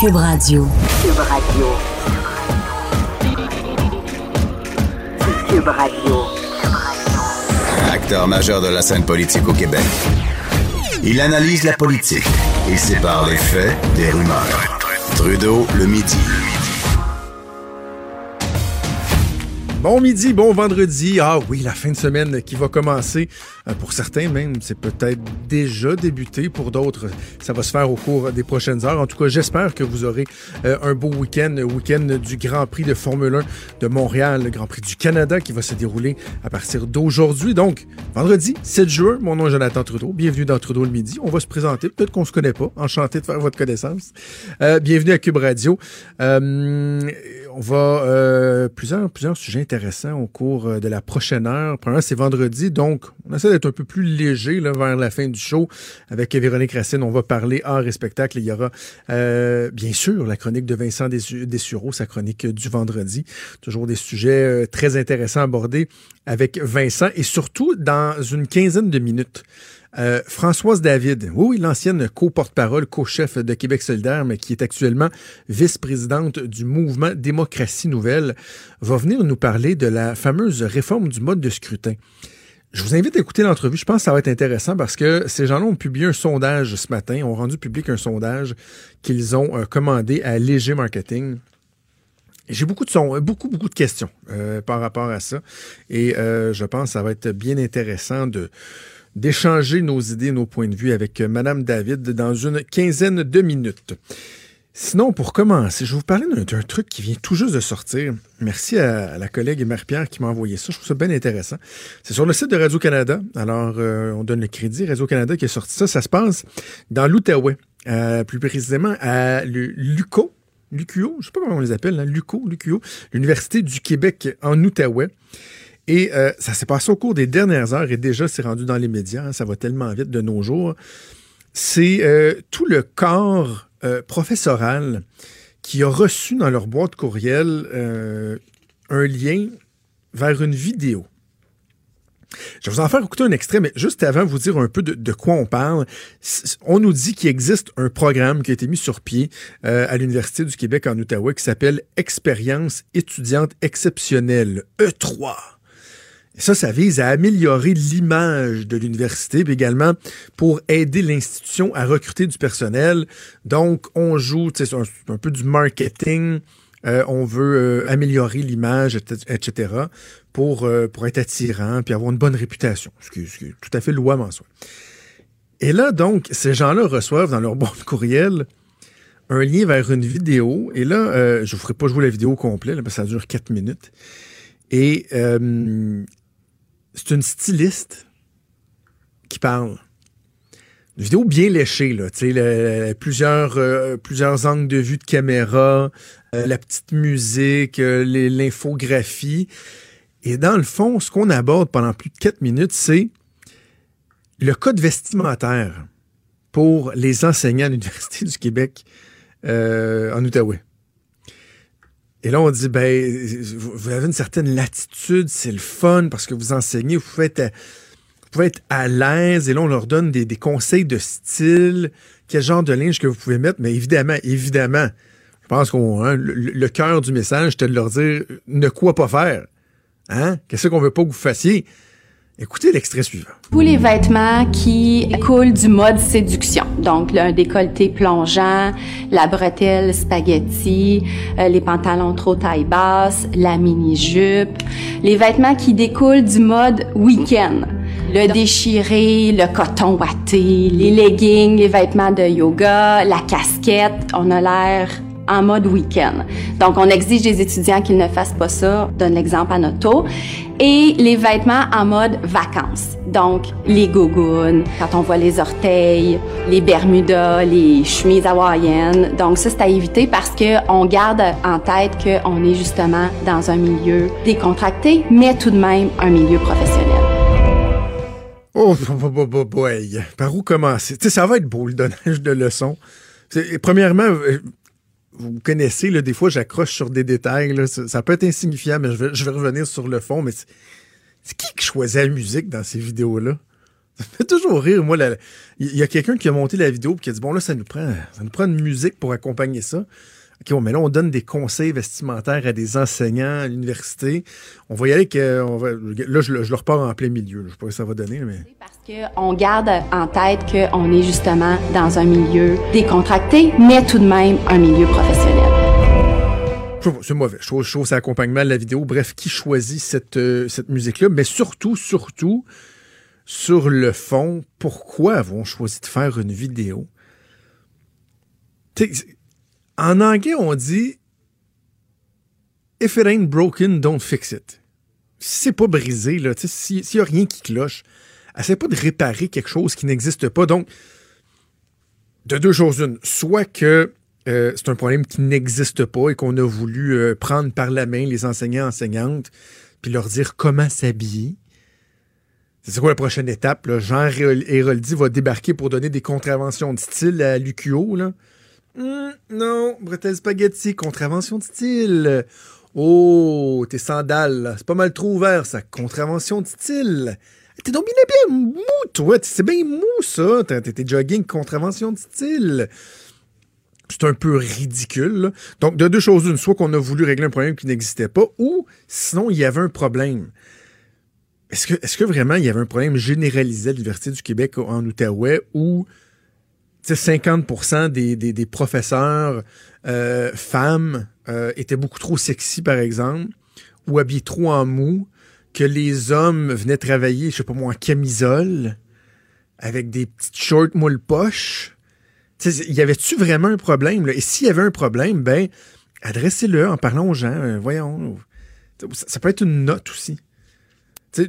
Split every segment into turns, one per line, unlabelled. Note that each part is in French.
Cube Radio.
Cube Radio. Cube Radio.
Acteur majeur de la scène politique au Québec. Il analyse la politique et sépare les faits des rumeurs. Trudeau le midi.
Bon midi, bon vendredi. Ah oui, la fin de semaine qui va commencer. Euh, Pour certains même, c'est peut-être déjà débuté. Pour d'autres, ça va se faire au cours des prochaines heures. En tout cas, j'espère que vous aurez euh, un beau week-end, week-end du Grand Prix de Formule 1 de Montréal, le Grand Prix du Canada qui va se dérouler à partir d'aujourd'hui. Donc, vendredi 7 juin, mon nom est Jonathan Trudeau. Bienvenue dans Trudeau le midi. On va se présenter. Peut-être qu'on se connaît pas. Enchanté de faire votre connaissance. Euh, bienvenue à Cube Radio. On va plusieurs plusieurs sujets intéressants au cours de la prochaine heure. Premièrement, c'est vendredi, donc on essaie un peu plus léger vers la fin du show. Avec Véronique Racine, on va parler art et spectacle. Il y aura euh, bien sûr la chronique de Vincent Dessu- Dessureau, sa chronique du vendredi. Toujours des sujets euh, très intéressants à aborder avec Vincent et surtout dans une quinzaine de minutes. Euh, Françoise David, oui, oui, l'ancienne co-porte-parole, co-chef de Québec solidaire, mais qui est actuellement vice-présidente du mouvement Démocratie Nouvelle, va venir nous parler de la fameuse réforme du mode de scrutin. Je vous invite à écouter l'entrevue. Je pense que ça va être intéressant parce que ces gens-là ont publié un sondage ce matin, ont rendu public un sondage qu'ils ont euh, commandé à Léger Marketing. J'ai beaucoup de son, beaucoup, beaucoup de questions euh, par rapport à ça. Et euh, je pense que ça va être bien intéressant d'échanger nos idées, nos points de vue avec euh, Madame David dans une quinzaine de minutes. Sinon, pour commencer, je vais vous parler d'un truc qui vient tout juste de sortir. Merci à, la collègue Marie-Pierre qui m'a envoyé ça. Je trouve ça bien intéressant. C'est sur le site de Radio-Canada. Alors, euh, on donne le crédit. Radio-Canada qui a sorti ça. Ça se passe dans l'Outaouais. Euh, plus précisément à Lu- Luco. Lucuo, je sais pas comment on les appelle, hein, Luco, Lucuo, l'Université du Québec en Outaouais. Et euh, ça s'est passé au cours des dernières heures et déjà c'est rendu dans les médias. hein, ça va tellement vite de nos jours. C'est tout le corps euh, professoral qui a reçu dans leur boîte courriel euh, un lien vers une vidéo. Je vais vous en faire écouter un extrait, mais juste avant vous dire un peu de, de quoi on parle, on nous dit qu'il existe un programme qui a été mis sur pied euh, à l'Université du Québec en Outaouais qui s'appelle Expérience étudiante exceptionnelle, E3. Et ça, ça vise à améliorer l'image de l'université, puis également pour aider l'institution à recruter du personnel. Donc, on joue, un, un peu du marketing. Euh, on veut euh, améliorer l'image, etc., pour, euh, pour être attirant, puis avoir une bonne réputation, ce qui, est tout à fait louable en soi. Et là, donc, ces gens-là reçoivent dans leur boîte courriel un lien vers une vidéo. Et là, je ne vous ferai pas jouer la vidéo complète, parce que ça dure quatre minutes. Et c'est une styliste qui parle. Une vidéo bien léchée, là, tu sais, le- plusieurs, euh, plusieurs angles de vue de caméra, euh, la petite musique, euh, l'infographie. Et dans le fond, ce qu'on aborde pendant plus de quatre minutes, c'est le code vestimentaire pour les enseignants à l'Université du Québec en Outaouais. Et là, on dit, ben, vous avez une certaine latitude, c'est le fun parce que vous enseignez, vous pouvez être, vous pouvez être à l'aise. Et là, on leur donne des, conseils de style, quel genre de linge que vous pouvez mettre? Mais évidemment, évidemment, je pense qu'on le, le cœur du message, c'était de leur dire ne quoi pas faire. Hein? Qu'est-ce qu'on veut pas que vous fassiez? Écoutez l'extrait suivant.
Tous les vêtements qui coulent du mode séduction. Donc, le- un décolleté plongeant, la bretelle spaghetti, euh, les pantalons trop taille basse, la mini-jupe. Les vêtements qui découlent du mode week-end. Le déchiré, le coton watté, les leggings, les vêtements de yoga, la casquette. On a l'air en mode week-end. Donc, on exige des étudiants qu'ils ne fassent pas ça. Donne l'exemple à notre taux. Et les vêtements en mode vacances. Donc, les gougounes, quand on voit les orteils, les bermudas, les chemises hawaïennes. Donc, ça, c'est à éviter parce que on garde en tête qu'on est justement dans un milieu décontracté, mais tout de même un milieu professionnel.
Oh, boy. Par où commencer? Tu sais, ça va être beau, le donnage de leçons. Premièrement, euh, vous connaissez, là, des fois, j'accroche sur des détails. là. ça, peut être insignifiant, mais je vais, revenir sur le fond. Mais c'est qui qui choisit la musique dans ces vidéos-là? Ça fait toujours rire, moi. Il y a quelqu'un qui a monté la vidéo et qui a dit Bon, là, ça nous prend, ça nous prend une musique pour accompagner ça. OK, bon, mais là, on donne des conseils vestimentaires à des enseignants à l'université. On va y aller que. On va, là, je, je, le repars en plein milieu. Je sais pas ce que ça va donner, mais.
Parce qu'on garde en tête qu'on est justement dans un milieu décontracté, mais tout de même un milieu professionnel.
C'est mauvais. Je trouve, je trouve ça accompagnement de la vidéo. Bref, qui choisit cette, euh, cette musique-là? Mais surtout, surtout, sur le fond, pourquoi avons choisi de faire une vidéo? En anglais, on dit If it ain't broken, don't fix it. Si c'est pas brisé, s'il n'y a rien qui cloche, essaie pas de réparer quelque chose qui n'existe pas. Donc, de deux choses une. Soit que euh, c'est un problème qui n'existe pas et qu'on a voulu euh, prendre par la main les enseignants enseignantes puis leur dire comment s'habiller. C'est quoi la prochaine étape? Jean Héroldi va débarquer pour donner des contraventions de style à l'UQO. Hum, non, bretelles spaghetti, contravention de style. Oh, tes sandales, c'est pas mal trop ouvert, ça. Contravention de style. T'es donc bien, mou, toi. C'est bien mou, ça. T'es jogging, contravention de style c'est un peu ridicule. Donc, de deux choses une, soit qu'on a voulu régler un problème qui n'existait pas, ou sinon, il y avait un problème. Est-ce que, vraiment il y avait un problème généralisé à l'Université du Québec en Outaouais où 50 des, des, professeurs euh, femmes euh, étaient beaucoup trop sexy, par exemple, ou habillés trop en mou, que les hommes venaient travailler, je sais pas moi, en camisole, avec des petites shorts moule poches il y avait-tu vraiment un problème? Et s'il y avait un problème, ben, adressez-le en parlant aux gens. Euh, voyons. Ça, peut être une note aussi.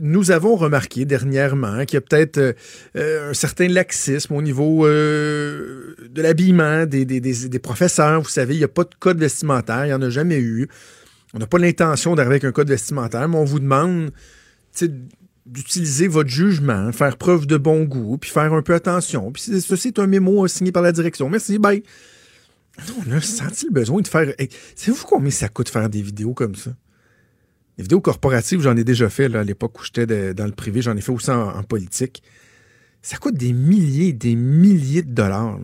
Nous avons remarqué dernièrement qu'il y a peut-être euh, euh, un certain laxisme au niveau de l'habillement des, professeurs. Vous savez, il n'y a pas de code vestimentaire, il n'y en a jamais eu. On n'a pas l'intention d'arriver avec un code vestimentaire, mais on vous demande d'utiliser votre jugement, faire preuve de bon goût, puis faire un peu attention. Puis ceci est un mémo signé par la direction. Merci, bye. On a senti le besoin de faire. Savez-vous combien ça coûte faire des vidéos comme ça? Les vidéos corporatives, j'en ai déjà fait à l'époque où j'étais dans le privé, j'en ai fait aussi en, politique. Ça coûte des milliers des milliers de dollars.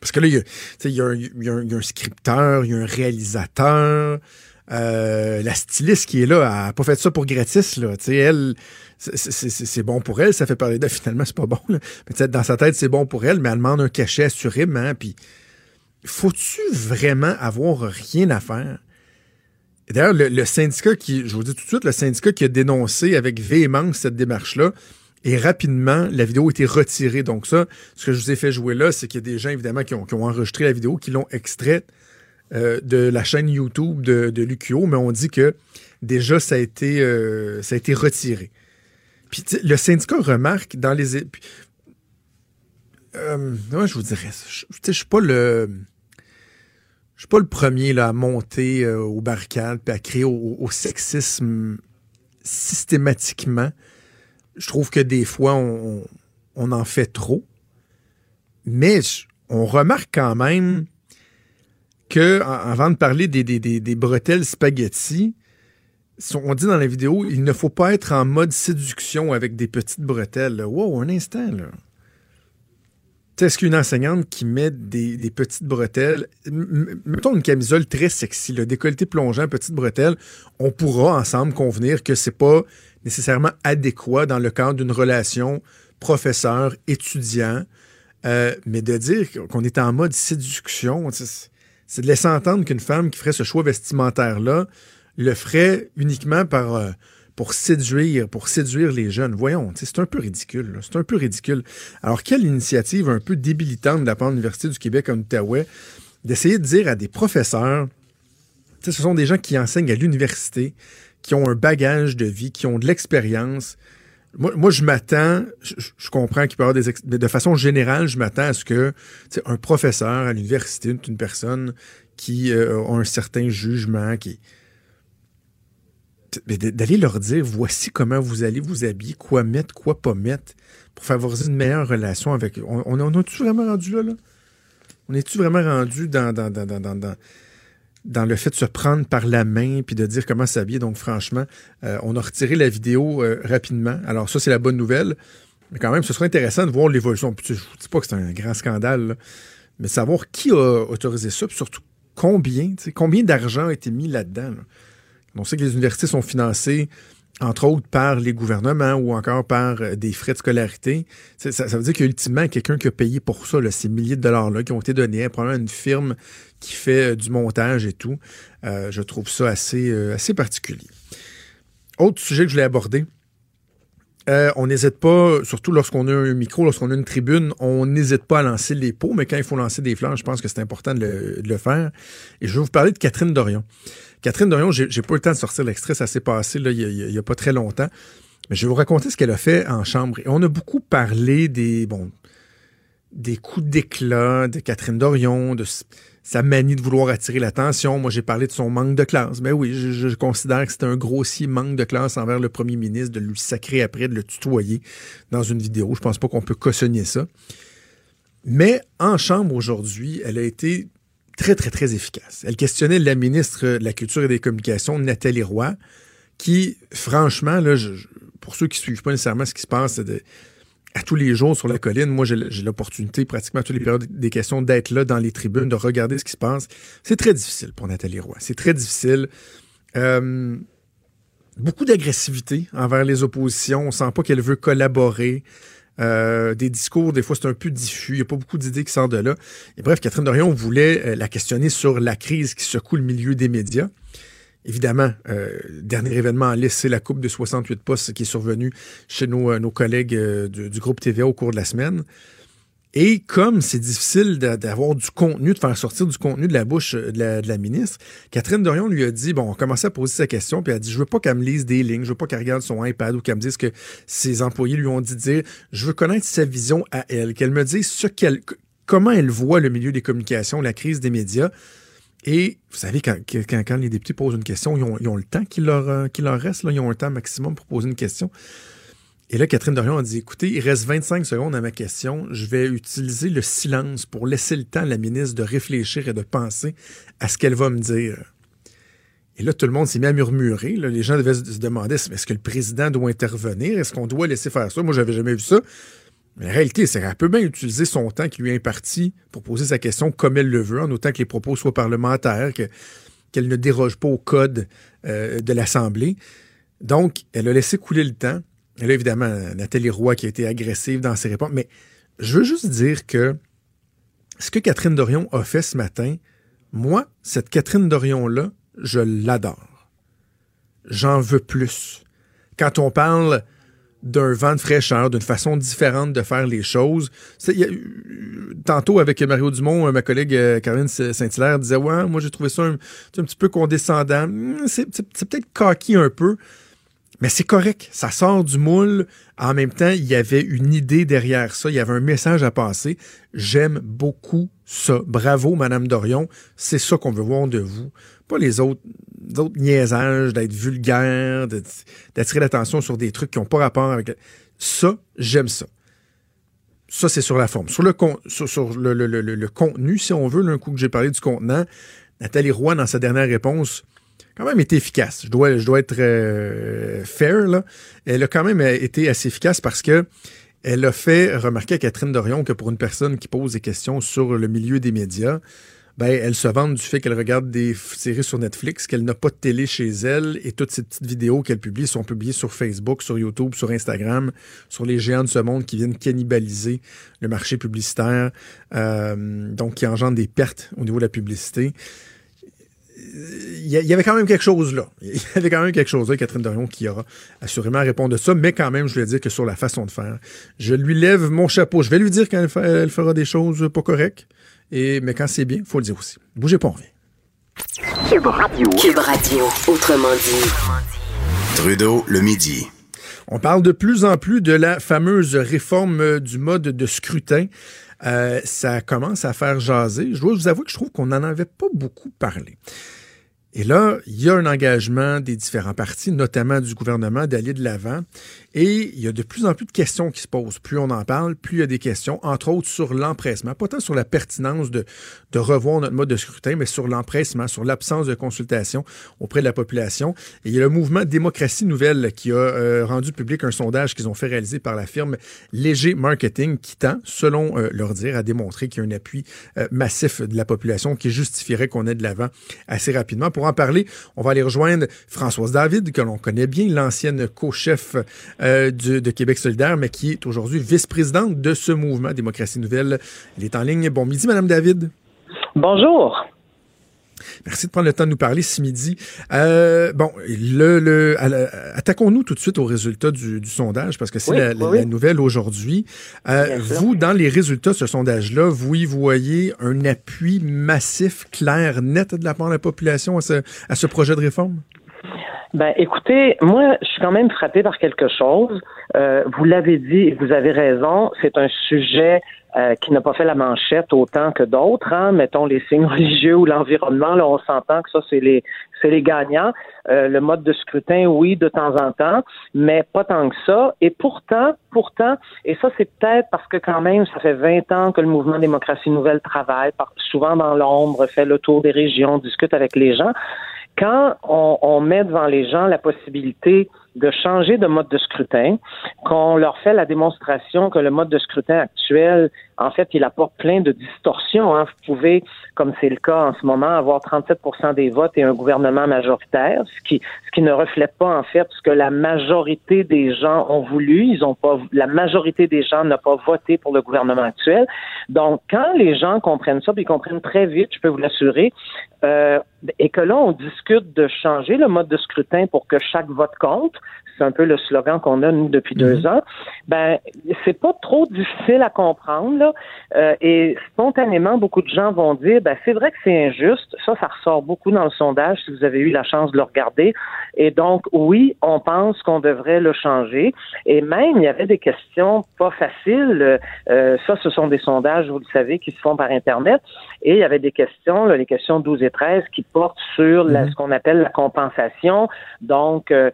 Parce que là, il y, a, un scripteur, il y a un réalisateur, euh, la styliste qui est là, elle n'a pas fait ça pour gratis. Là. elle, c'est bon pour elle, ça fait parler d'elle. Finalement, c'est pas bon. Mais dans sa tête, c'est bon pour elle, mais elle demande un cachet assurément. Puis, faut-tu vraiment avoir rien à faire? D'ailleurs, le, syndicat qui, je vous dis tout de suite, le syndicat qui a dénoncé avec véhémence cette démarche-là, et rapidement, la vidéo a été retirée. Donc ça, ce que je vous ai fait jouer là, c'est qu'il y a des gens, évidemment, qui ont, enregistré la vidéo, qui l'ont extraite euh, de la chaîne YouTube de, de mais on dit que déjà, ça a été, euh, ça a été retiré. Puis le syndicat remarque dans les... Euh, je vous dirais, je ne suis pas le... Je suis pas le premier là, à monter au barricades et à créer au, sexisme systématiquement. Je trouve que des fois, on, on en fait trop. Mais on remarque quand même que, avant de parler des, des, bretelles spaghetti, on dit dans la vidéo, il ne faut pas être en mode séduction avec des petites bretelles. Wow, un instant, là. Est-ce qu'une enseignante qui met des, petites bretelles, mettons une camisole très sexy, le décolleté plongeant, petite bretelle, on pourra ensemble convenir que c'est pas nécessairement adéquat dans le cadre d'une relation professeur-étudiant, euh, mais de dire qu'on est en mode séduction, c'est de laisser entendre qu'une femme qui ferait ce choix vestimentaire-là le ferait uniquement par, euh, pour séduire, pour séduire les jeunes. Voyons, c'est un peu ridicule. C'est un peu ridicule. Alors, quelle initiative un peu débilitante de la part de l'Université du Québec en Outaouais d'essayer de dire à des professeurs, ce sont des gens qui enseignent à l'université, qui ont un bagage de vie, qui ont de l'expérience, moi, je m'attends, je, comprends qu'il peut y avoir des... de façon générale, je m'attends à ce que un professeur à l'université, une personne qui euh, a un certain jugement, qui d'aller leur dire voici comment vous allez vous habiller, quoi mettre, quoi pas mettre, pour favoriser une meilleure relation avec. On, on, a-tu vraiment rendu là, là? On est-tu vraiment rendu dans, le fait de se prendre par la main puis de dire comment s'habiller? Donc, franchement, euh, on a retiré la vidéo euh, rapidement. Alors, ça, c'est la bonne nouvelle. Mais quand même, ce serait intéressant de voir l'évolution. Je ne dis pas que c'est un grand scandale, mais savoir qui a autorisé ça, puis surtout combien, combien d'argent a été mis là-dedans. Là? On sait que les universités sont financées entre autres par les gouvernements ou encore par euh, des frais de scolarité. Ça, veut dire qu'ultimement, quelqu'un qui a payé pour ça, ces milliers de dollars-là qui ont été donnés, probablement une firme qui fait euh, du montage et tout. Euh, je trouve ça assez, particulier. Autre sujet que je voulais aborder. on n'hésite pas, surtout lorsqu'on a un micro, lorsqu'on a une tribune, on n'hésite pas à lancer les pots, mais quand il faut lancer des fleurs, je pense que c'est important de le, de le, faire. Et je vais vous parler de Catherine Dorion. Catherine Dorion, j'ai pas eu le temps de sortir l'extrait, ça s'est passé là, il n'y a, pas très longtemps. Mais je vais vous raconter ce qu'elle a fait en chambre. Et on a beaucoup parlé des, bon, des coups d'éclat de Catherine Dorion, de sa manie de vouloir attirer l'attention. Moi, j'ai parlé de son manque de classe. Mais oui, je, considère que c'était un grossier manque de classe envers le premier ministre de lui sacrer après, de le tutoyer dans une vidéo. Je pense pas qu'on peut cautionner ça. Mais en chambre aujourd'hui, elle a été très, très, très efficace. Elle questionnait la ministre de la Culture et des Communications, Nathalie Roy, qui, franchement, là, pour ceux qui ne suivent pas nécessairement ce qui se passe à tous les jours sur la colline, moi, j'ai l'opportunité, pratiquement à toutes les périodes des questions, d'être là dans les tribunes, de regarder ce qui se passe. C'est très difficile pour Nathalie Roy. C'est très difficile. Euh, beaucoup d'agressivité envers les oppositions. On sent pas qu'elle veut collaborer. Euh, des discours, des fois, c'est un peu diffus. Il n'y a pas beaucoup d'idées qui sortent de là. Et bref, Catherine Dorion voulait euh, la questionner sur la crise qui secoue le milieu des médias. Évidemment, euh, dernier événement en liste, c'est la coupe de 68 postes qui est survenue chez nos, nos collègues du, du, groupe TVA au cours de la semaine. Et comme c'est difficile d'avoir du contenu, de faire sortir du contenu de la bouche de la, ministre, Catherine Dorion lui a dit, bon, on commençait à poser sa question, puis elle a dit, je veux pas qu'elle me lise des lignes, je veux pas qu'elle regarde son iPad ou qu'elle me dise que ses employés lui ont dit de dire, je veux connaître sa vision à elle, qu'elle me dise ce qu'elle, comment elle voit le milieu des communications, la crise des médias. Et vous savez, quand, les députés posent une question, ils ont, le temps leur, euh, leur reste, ils ont un temps maximum pour poser une question. Et là, Catherine Dorion a dit Écoutez, il reste 25 secondes à ma question. Je vais utiliser le silence pour laisser le temps à la ministre de réfléchir et de penser à ce qu'elle va me dire. Et là, tout le monde s'est mis à murmurer. les gens devaient se demander est-ce que le président doit intervenir? Est-ce qu'on doit laisser faire ça? Moi, j'avais jamais vu ça. Mais la réalité, c'est qu'elle peut bien utiliser son temps qui lui est imparti pour poser sa question comme elle le veut, en autant que les propos soient parlementaires, qu'elle ne déroge pas au code euh, de l'Assemblée. Donc, elle a laissé couler le temps. Et là, évidemment, Nathalie Roy qui a été agressive dans ses réponses. Mais je veux juste dire que ce que Catherine Dorion a fait ce matin, moi, cette Catherine Dorion-là, je l'adore. J'en veux plus. Quand on parle d'un vent de fraîcheur, d'une façon différente de faire les choses. tantôt, avec Mario Dumont, ma collègue euh, Caroline Saint-Hilaire disait Ouais, moi j'ai trouvé ça un, un, petit peu condescendant. Hmm, c'est peut-être coquille un peu, mais c'est correct, ça sort du moule. En même temps, il y avait une idée derrière ça, il y avait un message à passer. J'aime beaucoup ça. Bravo, Madame Dorion. C'est ça qu'on veut voir de vous. Pas les autres, niaisages, d'être vulgaire, d'attirer l'attention sur des trucs qui n'ont pas rapport avec... Ça, j'aime ça. Ça, c'est sur la forme. Sur le, sur, le, le, le, contenu, si on veut, un coup que j'ai parlé du contenant, Nathalie Roy, dans sa dernière réponse, quand même été efficace. Je dois, être euh, fair. Là. Elle a quand même été assez efficace parce que elle a fait remarquer à Catherine Dorion que pour une personne qui pose des questions sur le milieu des médias, ben, elle se vante du fait qu'elle regarde des séries sur Netflix, qu'elle n'a pas de télé chez elle et toutes ces petites vidéos qu'elle publie sont publiées sur Facebook, sur YouTube, sur Instagram, sur les géants de ce monde qui viennent cannibaliser le marché publicitaire, euh, donc qui engendrent des pertes au niveau de la publicité il y avait quand même quelque chose là. Il y avait quand même quelque chose là, Catherine Dorion, qui aura assurément à répondre de ça, mais quand même, je voulais dire que sur la façon de faire, je lui lève mon chapeau. Je vais lui dire quand elle, fera des choses pas correctes, et, mais quand c'est bien, il faut le dire aussi. Bougez pas, on revient.
Cube Radio. Cube Radio, autrement dit. Trudeau, le midi.
On parle de plus en plus de la fameuse réforme du mode de scrutin. Euh, ça commence à faire jaser. Je dois vous avouer que je trouve qu'on n'en avait pas beaucoup parlé. Et là, il y a un engagement des différents partis, notamment du gouvernement, d'aller de l'avant. Et il y a de plus en plus de questions qui se posent. Plus on en parle, plus il y a des questions, entre autres sur l'empressement. Pas tant sur la pertinence de, revoir notre mode de scrutin, mais sur l'empressement, sur l'absence de consultation auprès de la population. Et il y a le mouvement Démocratie Nouvelle qui a euh, rendu public un sondage qu'ils ont fait réaliser par la firme Léger Marketing qui tend, selon euh, leur dire, à démontrer qu'il y a un appui euh, massif de la population qui justifierait qu'on ait de l'avant assez rapidement. Pour en parler, on va aller rejoindre Françoise David, que l'on connaît bien, l'ancienne co-chef de Québec solidaire, mais qui est aujourd'hui vice-présidente de ce mouvement Démocratie Nouvelle. Elle est en ligne. Bon midi, Madame David.
Bonjour.
Merci de prendre le temps de nous parler ce midi. Euh, bon, le, le attaquons-nous tout de suite aux résultats du, sondage parce que c'est la, nouvelle aujourd'hui. Euh, vous, dans les résultats de ce sondage-là, vous y voyez un appui massif, clair, net de la part de la population à ce, à ce projet de réforme?
Ben, écoutez, moi, je suis quand même frappé par quelque chose. Euh, vous l'avez dit et vous avez raison, c'est un sujet euh, qui n'a pas fait la manchette autant que d'autres, hein, mettons les signes religieux ou l'environnement, là on s'entend que ça c'est les c'est les gagnants. Euh, le mode de scrutin, oui, de temps en temps, mais pas tant que ça. Et pourtant, pourtant, et ça c'est peut-être parce que quand même ça fait 20 ans que le mouvement démocratie nouvelle travaille, souvent dans l'ombre, fait le tour des régions, discute avec les gens. Quand on, on met devant les gens la possibilité de changer de mode de scrutin, qu'on leur fait la démonstration que le mode de scrutin actuel, en fait, il apporte plein de distorsions. Hein. Vous pouvez, comme c'est le cas en ce moment, avoir 37% des votes et un gouvernement majoritaire, ce qui, ce qui ne reflète pas en fait ce que la majorité des gens ont voulu. Ils ont pas, la majorité des gens n'a pas voté pour le gouvernement actuel. Donc, quand les gens comprennent ça, puis ils comprennent très vite, je peux vous l'assurer, euh, et que là, on discute de changer le mode de scrutin pour que chaque vote compte, c'est un peu le slogan qu'on a nous depuis deux mhm. ans. Ben, c'est pas trop difficile à comprendre là, euh, et spontanément beaucoup de gens vont dire, ben c'est vrai que c'est injuste. Ça, ça ressort beaucoup dans le sondage si vous avez eu la chance de le regarder. Et donc oui, on pense qu'on devrait le changer. Et même il y avait des questions pas faciles. Euh, ça, ce sont des sondages, vous le savez, qui se font par internet. Et il y avait des questions, les questions 12 et 13, qui portent sur mhm. ce qu'on appelle la compensation. Donc, euh,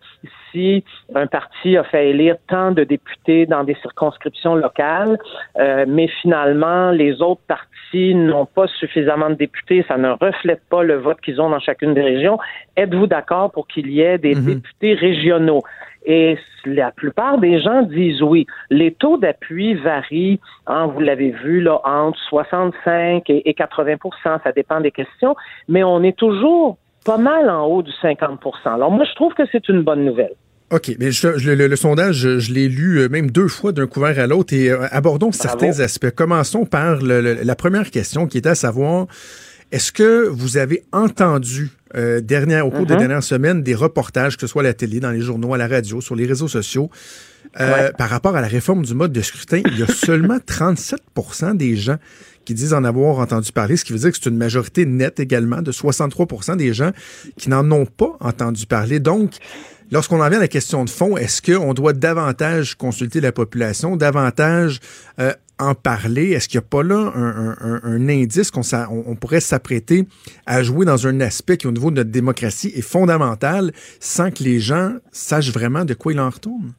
si un parti a fait élire tant de députés dans des circonscriptions locales, euh, mais finalement, les autres partis n'ont pas suffisamment de députés, ça ne reflète pas le vote qu'ils ont dans chacune des régions. Êtes-vous d'accord pour qu'il y ait des mhm. députés régionaux? Et la plupart des gens disent oui. Les taux d'appui varient, hein, vous l'avez vu, là, entre 65 et 80% ça dépend des questions, mais on est toujours pas mal en haut du 50 Alors moi, je trouve que c'est une bonne nouvelle.
OK, mais le, sondage, je, l'ai lu euh, même deux fois d'un couvert à l'autre et euh, abordons certains aspects. Commençons par la première question qui était à savoir, est-ce que vous avez entendu euh, dernière, au cours des uh-huh. dernières semaines des reportages, que ce soit à la télé, dans les journaux, à la radio, sur les réseaux sociaux, par rapport à la réforme du mode de scrutin, il y a seulement 37% des gens qui disent en avoir entendu parler, ce qui veut dire que c'est une majorité nette également de 63% des gens qui n'en ont pas entendu parler. Donc, lorsqu'on en vient à la question de fond, est-ce qu'on doit davantage consulter la population, davantage euh, en parler? Est-ce qu'il n'y a pas là un, indice qu'on on pourrait s'apprêter à jouer dans un aspect qui, au niveau de notre démocratie, est fondamental sans que les gens sachent vraiment de quoi il en retourne?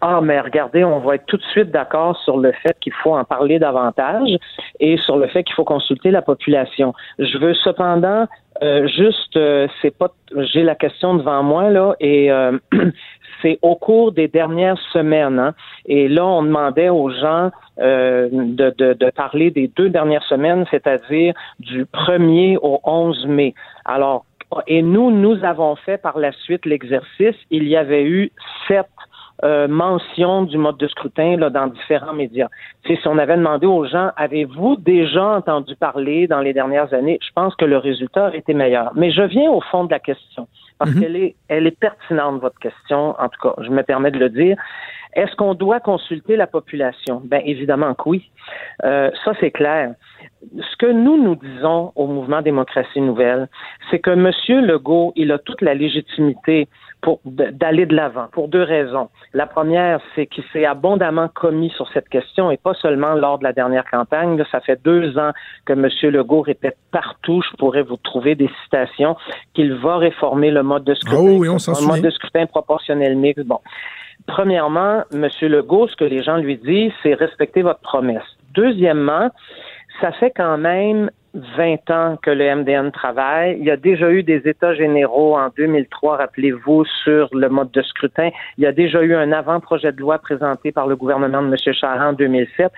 Ah, mais regardez, on va être tout de suite d'accord sur le fait qu'il faut en parler davantage et sur le fait qu'il faut consulter la population. Je veux cependant euh, juste, euh, c'est pas, j'ai la question devant moi là et euh, c'est au cours des dernières semaines. Hein, et là, on demandait aux gens de, de, de, parler des deux dernières semaines, c'est-à-dire du 1er au 11 mai. Alors, et nous, nous avons fait par la suite l'exercice. Il y avait eu sept euh, mention du mode de scrutin là, dans différents médias. si on avait demandé aux gens, avez-vous déjà entendu parler dans les dernières années, je pense que le résultat aurait été meilleur. Mais je viens au fond de la question, parce mhm. qu'elle est, elle est pertinente, votre question, en tout cas, je me permets de le dire. Est-ce qu'on doit consulter la population? Ben évidemment que oui. Euh, ça, c'est clair. Ce que nous, nous disons au mouvement Démocratie Nouvelle, c'est que M. Legault, il a toute la légitimité pour d'aller de l'avant pour deux raisons. La première, c'est qu'il s'est abondamment commis sur cette question et pas seulement lors de la dernière campagne. ça fait deux ans que M. Legault répète partout, je pourrais vous trouver des citations, qu'il va réformer le mode de scrutin,
oh oui, on
le mode de scrutin proportionnel mixte. Bon. premièrement, M. Legault, ce que les gens lui disent, c'est respecter votre promesse. Deuxièmement, ça fait quand même 20 ans que le MDN travaille. Il y a déjà eu des États généraux en 2003, rappelez-vous, sur le mode de scrutin. Il y a déjà eu un avant-projet de loi présenté par le gouvernement de M. Charest en 2007.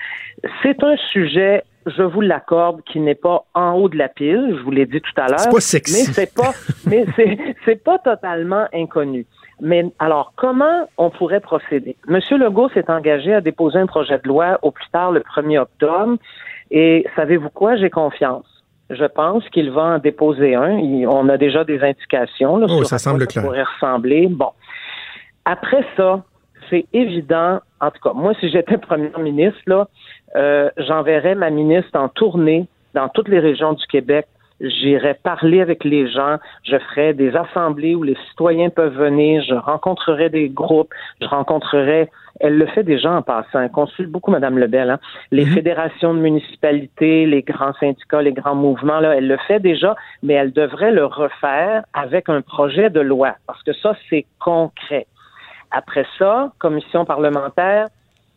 C'est un sujet je vous l'accorde, qui n'est pas en haut de la pile, je vous l'ai dit tout à l'heure.
C'est pas sexy.
Mais c'est pas, mais c'est, c'est pas totalement inconnu. Mais alors, comment on pourrait procéder? Monsieur Legault s'est engagé à déposer un projet de loi au plus tard le 1er octobre. Et savez-vous quoi? J'ai confiance. Je pense qu'il va en déposer un. on a déjà des indications là,
oh,
sur
ça semble clair.
pourrait ressembler. Bon. Après ça, c'est évident. En tout cas, moi, si j'étais premier ministre, là, euh, j'enverrais ma ministre en tournée dans toutes les régions du Québec. J'irai parler avec les gens, je ferai des assemblées où les citoyens peuvent venir, je rencontrerai des groupes, je rencontrerai elle le fait déjà en passant. Elle consulte beaucoup Mme Lebel. Hein. Les mhm. fédérations de municipalités, les grands syndicats, les grands mouvements, là, elle le fait déjà, mais elle devrait le refaire avec un projet de loi, parce que ça, c'est concret. Après ça, commission parlementaire,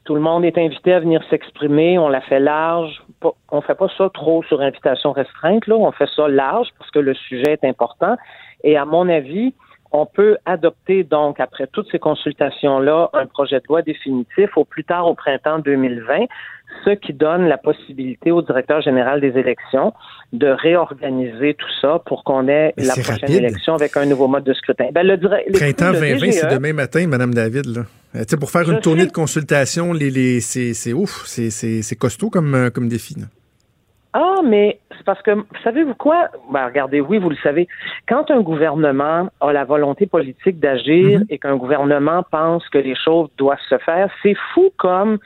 tout le monde est invité à venir s'exprimer. On la fait large. On fait pas ça trop sur invitation restreinte. Là, on fait ça large parce que le sujet est important. Et à mon avis, on peut adopter donc, après toutes ces consultations-là, un projet de loi définitif au plus tard au printemps 2020, ce qui donne la possibilité au directeur général des élections de réorganiser tout ça pour qu'on ait la prochaine élection avec un nouveau mode de scrutin.
Ben, le, printemps 2020, c'est demain matin, Madame David. Là. Euh, pour faire une tournée de consultation, les, les, c'est ouf, c'est costaud comme, euh, comme défi. Là.
Ah, mais c'est parce que, savez-vous quoi? Ben, regardez, oui, vous le savez. Quand un gouvernement a la volonté politique d'agir mhm. et qu'un gouvernement pense que les choses doivent se faire, c'est fou comme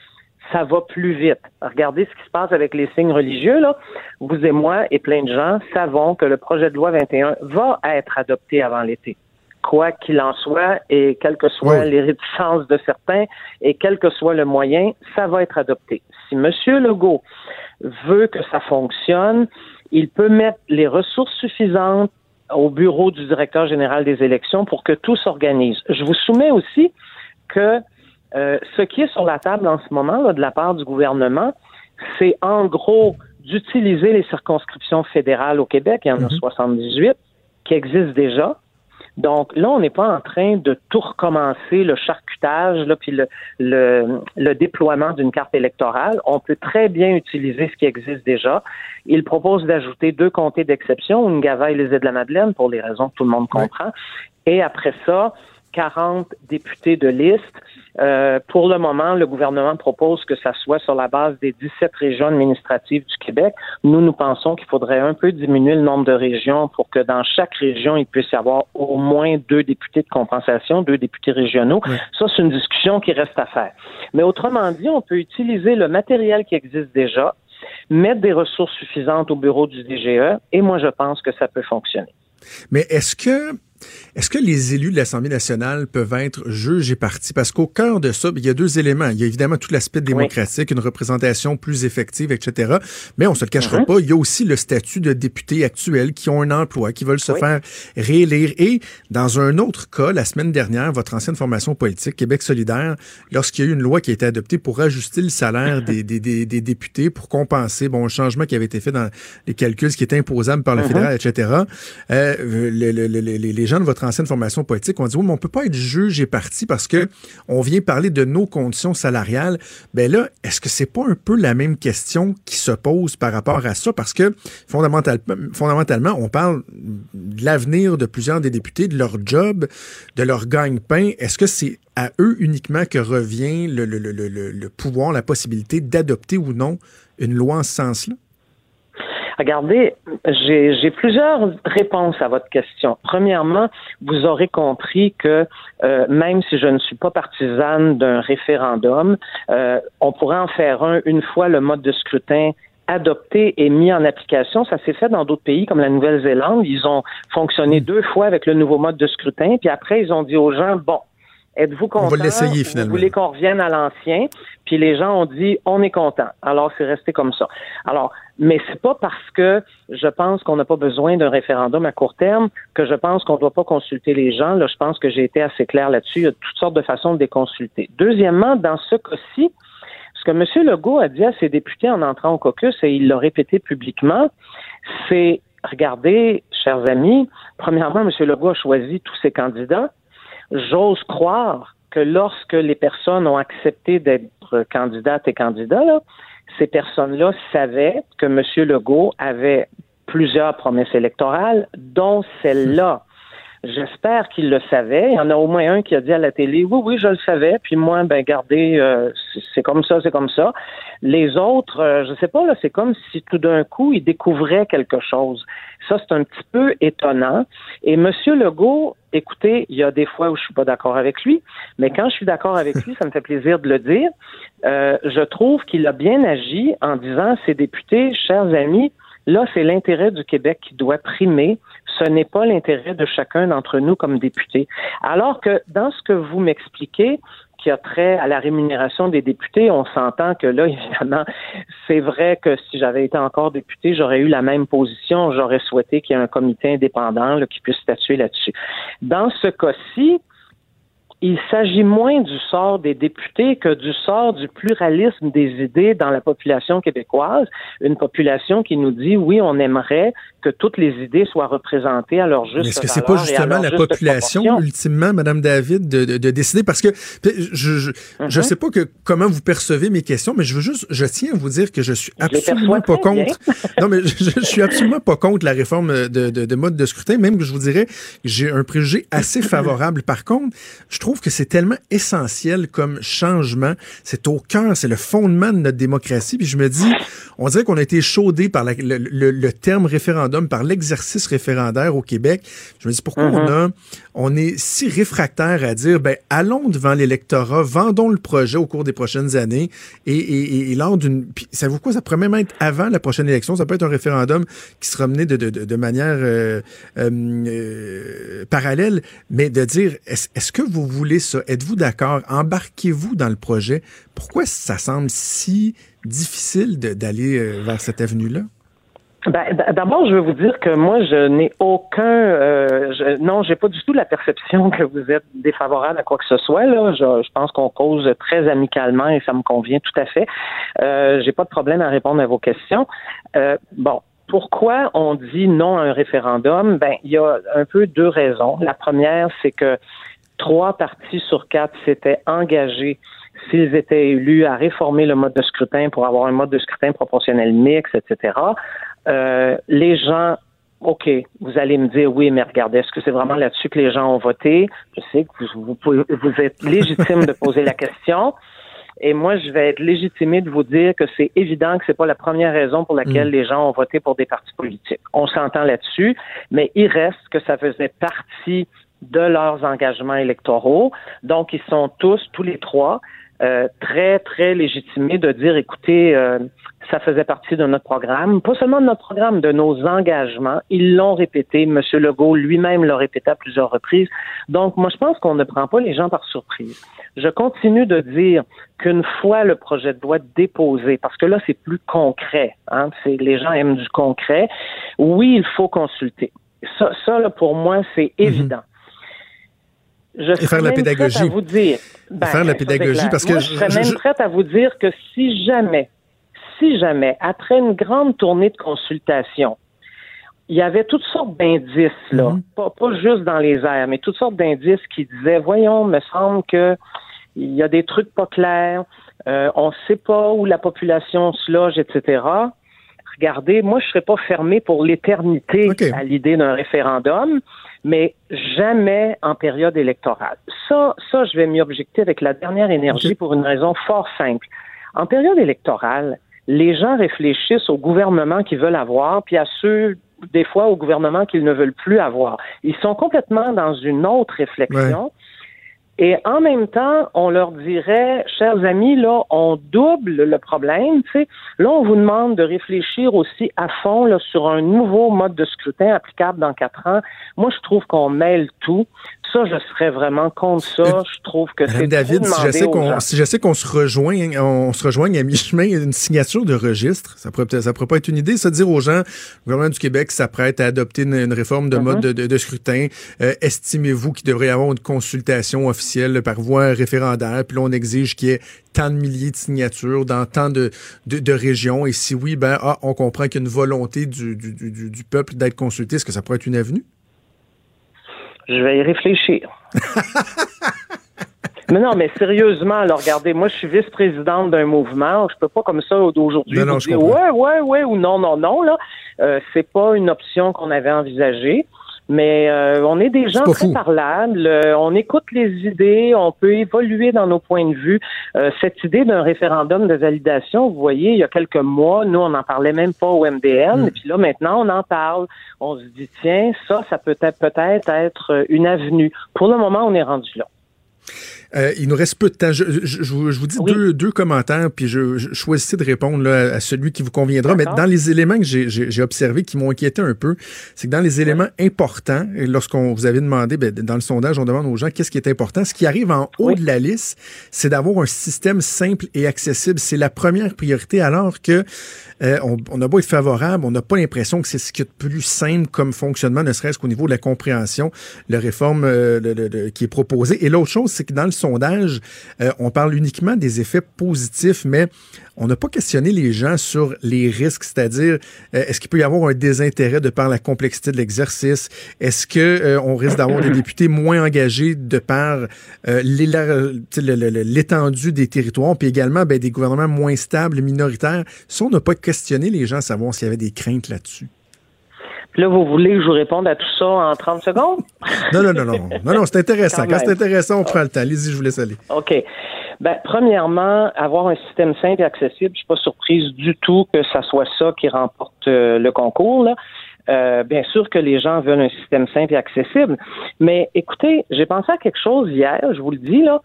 ça va plus vite. Regardez ce qui se passe avec les signes religieux, là. Vous et moi et plein de gens savons que le projet de loi 21 va être adopté avant l'été. Quoi qu'il en soit, et quelles que soient les réticences de certains, et quel que soit le moyen, ça va être adopté. Si M. Legault veut que ça fonctionne, il peut mettre les ressources suffisantes au bureau du directeur général des élections pour que tout s'organise. Je vous soumets aussi que euh, ce qui est sur la table en ce moment là, de la part du gouvernement, c'est en gros d'utiliser les circonscriptions fédérales au Québec, il y en a 78 mhm. qui existent déjà, donc là, on n'est pas en train de tout recommencer, le charcutage, là, puis le, le, déploiement d'une carte électorale. On peut très bien utiliser ce qui existe déjà. Il propose d'ajouter deux comtés d'exception, une et les îles de la Madeleine, pour les raisons que tout le monde comprend. Et après ça, 40 députés de liste euh, pour le moment, le gouvernement propose que ça soit sur la base des 17 régions administratives du Québec. Nous, nous pensons qu'il faudrait un peu diminuer le nombre de régions pour que dans chaque région, il puisse y avoir au moins deux députés de compensation, deux députés régionaux. Ça, c'est une discussion qui reste à faire. Mais autrement dit, on peut utiliser le matériel qui existe déjà, mettre des ressources suffisantes au bureau du DGE, et moi, je pense que ça peut fonctionner.
Mais est-ce que est-ce que les élus de l'Assemblée nationale peuvent être juges et partis? Parce qu'au cœur de ça, il y a deux éléments. Il y a évidemment tout l'aspect démocratique, une représentation plus effective, etc. Mais on se le cachera uh-huh. pas, il y a aussi le statut de députés actuels qui ont un emploi, qui veulent se faire réélire. Et dans un autre cas, la semaine dernière, votre ancienne formation politique, Québec solidaire, lorsqu'il y a eu une loi qui a été adoptée pour ajuster le salaire des, des, des, députés pour compenser bon, un changement qui avait été fait dans les calculs, ce qui est imposable par le uh-huh. fédéral, etc., euh, les gens de votre ancienne formation politique ont dit oui, mais on peut pas être juge et parti parce que on vient parler de nos conditions salariales. Ben là, est-ce que c'est pas un peu la même question qui se pose par rapport à ça? Parce que fondamentalement, on parle de l'avenir de plusieurs des députés, de leur job, de leur gagne-pain. Est-ce que c'est à eux uniquement que revient le, le, pouvoir, la possibilité d'adopter ou non une loi en ce sens-là?
Regardez, j'ai plusieurs réponses à votre question. Premièrement, vous aurez compris que euh, même si je ne suis pas partisane d'un référendum, euh, on pourrait en faire un une fois le mode de scrutin adopté et mis en application. Ça s'est fait dans d'autres pays comme la Nouvelle-Zélande. Ils ont fonctionné deux fois avec le nouveau mode de scrutin, puis après ils ont dit aux gens bon, Êtes-vous content?
On va l'essayer finalement.
Vous voulez qu'on revienne à l'ancien? Puis les gens ont dit, on est content. Alors, c'est resté comme ça. Alors, mais c'est pas parce que je pense qu'on n'a pas besoin d'un référendum à court terme que je pense qu'on ne doit pas consulter les gens. Là, je pense que j'ai été assez clair là-dessus. Il y a toutes sortes de façons de les consulter. Deuxièmement, dans ce cas-ci, ce que M. Legault a dit à ses députés en entrant au caucus, et il l'a répété publiquement, c'est regardez, chers amis, premièrement, M. Legault a choisi tous ses candidats. J'ose croire que lorsque les personnes ont accepté d'être candidates et candidats, ces personnes-là savaient que M. Legault avait plusieurs promesses électorales, dont celle-là. J'espère qu'il le savait. Il y en a au moins un qui a dit à la télé, oui, oui, je le savais. Puis moi, ben, gardez, euh, c'est comme ça, c'est comme ça. Les autres, euh, je sais pas, là, c'est comme si tout d'un coup, ils découvraient quelque chose. Ça, c'est un petit peu étonnant. Et Monsieur Legault, écoutez, il y a des fois où je suis pas d'accord avec lui, mais quand je suis d'accord avec lui, ça me fait plaisir de le dire. Euh, je trouve qu'il a bien agi en disant ses députés, chers amis, Là, c'est l'intérêt du Québec qui doit primer. Ce n'est pas l'intérêt de chacun d'entre nous comme députés. Alors que dans ce que vous m'expliquez, qui a trait à la rémunération des députés, on s'entend que là, évidemment, c'est vrai que si j'avais été encore député, j'aurais eu la même position. J'aurais souhaité qu'il y ait un comité indépendant qui puisse statuer là-dessus. Dans ce cas-ci, il s'agit moins du sort des députés que du sort du pluralisme des idées dans la population québécoise, une population qui nous dit oui, on aimerait que toutes les idées soient représentées à leur juste
Mais est-ce que c'est pas justement la population, ultimement, Madame David, de, de, décider? Parce que je je, je mm-hmm. sais pas que comment vous percevez mes questions, mais je veux juste, je tiens à vous dire que je suis absolument pas contre. non, mais je, je, suis absolument pas contre la réforme de, de, de mode de scrutin, même que je vous dirais, j'ai un préjugé assez favorable. Par contre, je trouve trouve que c'est tellement essentiel comme changement. C'est au cœur, c'est le fondement de notre démocratie. Puis je me dis, on dirait qu'on a été chaudé par le, terme référendum, par l'exercice référendaire au Québec. Je me dis, pourquoi on mm-hmm. a, on est si réfractaire à dire, ben, allons devant l'électorat, vendons le projet au cours des prochaines années et, et, lors d'une, ça vous quoi, ça pourrait même être avant la prochaine élection, ça peut être un référendum qui sera mené de, manière euh, euh, euh, parallèle, mais de dire, est-ce que vous voulez ça? Êtes-vous d'accord? Embarquez-vous dans le projet? Pourquoi ça semble si difficile d'aller vers cette avenue-là?
Ben, D'abord, je veux vous dire que moi, je n'ai aucun, euh, je, non, j'ai pas du tout la perception que vous êtes défavorable à quoi que ce soit. Là, je, pense qu'on cause très amicalement et ça me convient tout à fait. Euh, j'ai pas de problème à répondre à vos questions. Euh, bon, pourquoi on dit non à un référendum? Ben, il y a un peu deux raisons. La première, c'est que trois partis sur quatre s'étaient engagés s'ils étaient élus à réformer le mode de scrutin pour avoir un mode de scrutin proportionnel mixte, etc. Euh, les gens OK, vous allez me dire oui, mais regardez, est-ce que c'est vraiment là-dessus que les gens ont voté? Je sais que vous, vous, vous êtes légitime de poser la question. Et moi, je vais être légitimé de vous dire que c'est évident que c'est pas la première raison pour laquelle mm. les gens ont voté pour des partis politiques. On s'entend là-dessus, mais il reste que ça faisait partie de leurs engagements électoraux. Donc, ils sont tous, tous les trois, euh, très, très légitimés de dire, écoutez, euh, ça faisait partie de notre programme, pas seulement de notre programme, de nos engagements. Ils l'ont répété, M. Legault lui-même l'a répété à plusieurs reprises. Donc, moi, je pense qu'on ne prend pas les gens par surprise. Je continue de dire qu'une fois le projet de loi déposé, parce que là, c'est plus concret, hein, les gens aiment du concret, oui, il faut consulter. Ça, ça là, pour moi, c'est mhm. évident
je et faire la pédagogie.
À vous dire,
ben, faire la pédagogie parce que
je serais même prête à vous dire que si jamais, si jamais, après une grande tournée de consultation, il y avait toutes sortes d'indices, là, mhm. pas, pas, juste dans les airs, mais toutes sortes d'indices qui disaient, voyons, me semble que il y a des trucs pas clairs, euh, on ne sait pas où la population se loge, etc. Regardez, moi, je ne serais pas fermé pour l'éternité à l'idée d'un référendum mais jamais en période électorale. Ça, ça, je vais m'y objecter avec la dernière énergie pour une raison fort simple. En période électorale, les gens réfléchissent au gouvernement qu'ils veulent avoir, puis à ceux, des fois, au gouvernement qu'ils ne veulent plus avoir. Ils sont complètement dans une autre réflexion. Et en même temps, on leur dirait, chers amis, là, on double le problème. Là, on vous demande de réfléchir aussi à fond là, sur un nouveau mode de scrutin applicable dans quatre ans. Moi, je trouve qu'on mêle tout. Ça, je serais vraiment contre ça.
Euh,
Je trouve que c'est
David,
trop
si je sais qu'on si je sais qu'on se rejoint, on se rejoigne à mi-chemin, une signature de registre, ça pourrait ça pourrait pas être une idée, ça dire aux gens, le gouvernement du Québec s'apprête à adopter une, une réforme de
Mm-hmm.
mode de, de- de scrutin. Euh, Estimez-vous qu'il devrait y avoir une consultation officielle par voie référendaire, puis là on exige qu'il y ait tant de milliers de signatures dans tant de, de, de régions, et si oui, ben ah, on comprend qu'il y a une volonté du, du, du, du peuple d'être consulté. Est-ce que ça pourrait être une avenue?
Je vais y réfléchir. mais non, mais sérieusement, alors regardez, moi je suis vice-présidente d'un mouvement, je peux pas comme ça d'aujourd'hui dire ouais, ouais, ouais ou non, non, non là. Euh, c'est pas une option qu'on avait envisagée. Mais euh, on est des gens très
fou.
parlables, euh, on écoute les idées, on peut évoluer dans nos points de vue. Euh, cette idée d'un référendum de validation, vous voyez, il y a quelques mois, nous, on n'en parlait même pas au MDN,
Mm.
et puis là, maintenant, on en parle. On se dit, tiens, ça, ça peut être peut-être être une avenue. Pour le moment, on est rendu là.
Euh, il nous reste peu de temps. Je, je- je vous, dis
Oui.
deux, deux commentaires, puis je, je choisissez de répondre là, à celui qui vous conviendra. Mais dans les éléments que j'ai- observés qui m'ont inquiété un peu, c'est que dans les éléments importants, lorsqu'on vous avait demandé, ben, dans le sondage, on demande aux gens qu'est-ce qui est important. Ce qui arrive en haut
Oui.
de la liste, c'est d'avoir un système simple et accessible. C'est la première priorité, alors que euh, on, on a beau être favorable, on n'a pas l'impression que c'est ce qu'il y a de plus simple comme fonctionnement, ne serait-ce qu'au niveau de la compréhension, la réforme euh, le- le- le- qui est proposée. Et l'autre chose, c'est que dans le sondage, euh, on parle uniquement des effets positifs, mais on n'a pas questionné les gens sur les risques, c'est-à-dire euh, est-ce qu'il peut y avoir un désintérêt de par la complexité de l'exercice? Est-ce que euh, risque d'avoir des députés moins engagés de par l'étendue des territoires, puis également ben, des gouvernements moins stables, minoritaires? Ça, on n'a pas questionné les gens à savoir s'il y avait des craintes là-dessus.
Là, vous voulez que je vous réponde à tout ça en 30 secondes?
Non, non, non, non. Non, non, c'est intéressant.
Quand
Quand c'est intéressant, on prend le temps. Allez-y, je vous laisse aller.
OK. Ben, premièrement, avoir un système simple et accessible, je suis pas surprise du tout que ça soit ça qui remporte euh, le concours. Là. Euh, bien sûr que les gens veulent un système simple et accessible, mais écoutez, j'ai pensé à quelque chose hier, je vous le dis là.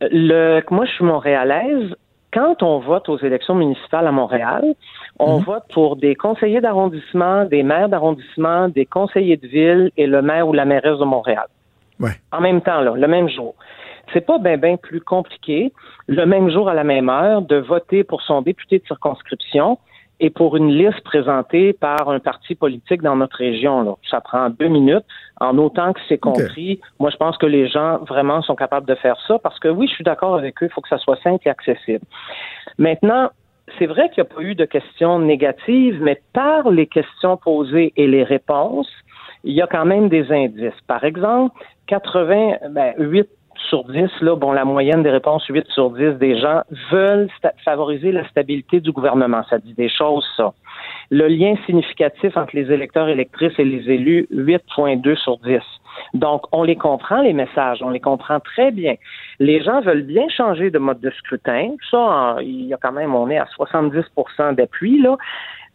Le, moi, je suis montréalaise. Quand on vote aux élections municipales à Montréal, on vote pour des conseillers d'arrondissement, des maires d'arrondissement, des conseillers de ville et le maire ou la mairesse de Montréal
Ouais.
en même temps, là, le même jour. C'est pas bien ben plus compliqué, le même jour à la même heure, de voter pour son député de circonscription et pour une liste présentée par un parti politique dans notre région. Là. Ça prend deux minutes, en autant que c'est compris. Moi, je pense que les gens vraiment sont capables de faire ça parce que oui, je suis d'accord avec eux, il faut que ça soit simple et accessible. Maintenant, c'est vrai qu'il n'y a pas eu de questions négatives, mais par les questions posées et les réponses, il y a quand même des indices. Par exemple, 80, ben, 8 sur 10, là, bon, la moyenne des réponses, 8 sur 10 des gens veulent favoriser la stabilité du gouvernement. Ça dit des choses, ça. Le lien significatif entre les électeurs électrices et les élus, 8,2 sur 10. Donc, on les comprend, les messages, on les comprend très bien. Les gens veulent bien changer de mode de scrutin. Ça, il y a quand même, on est à 70% d'appui, là.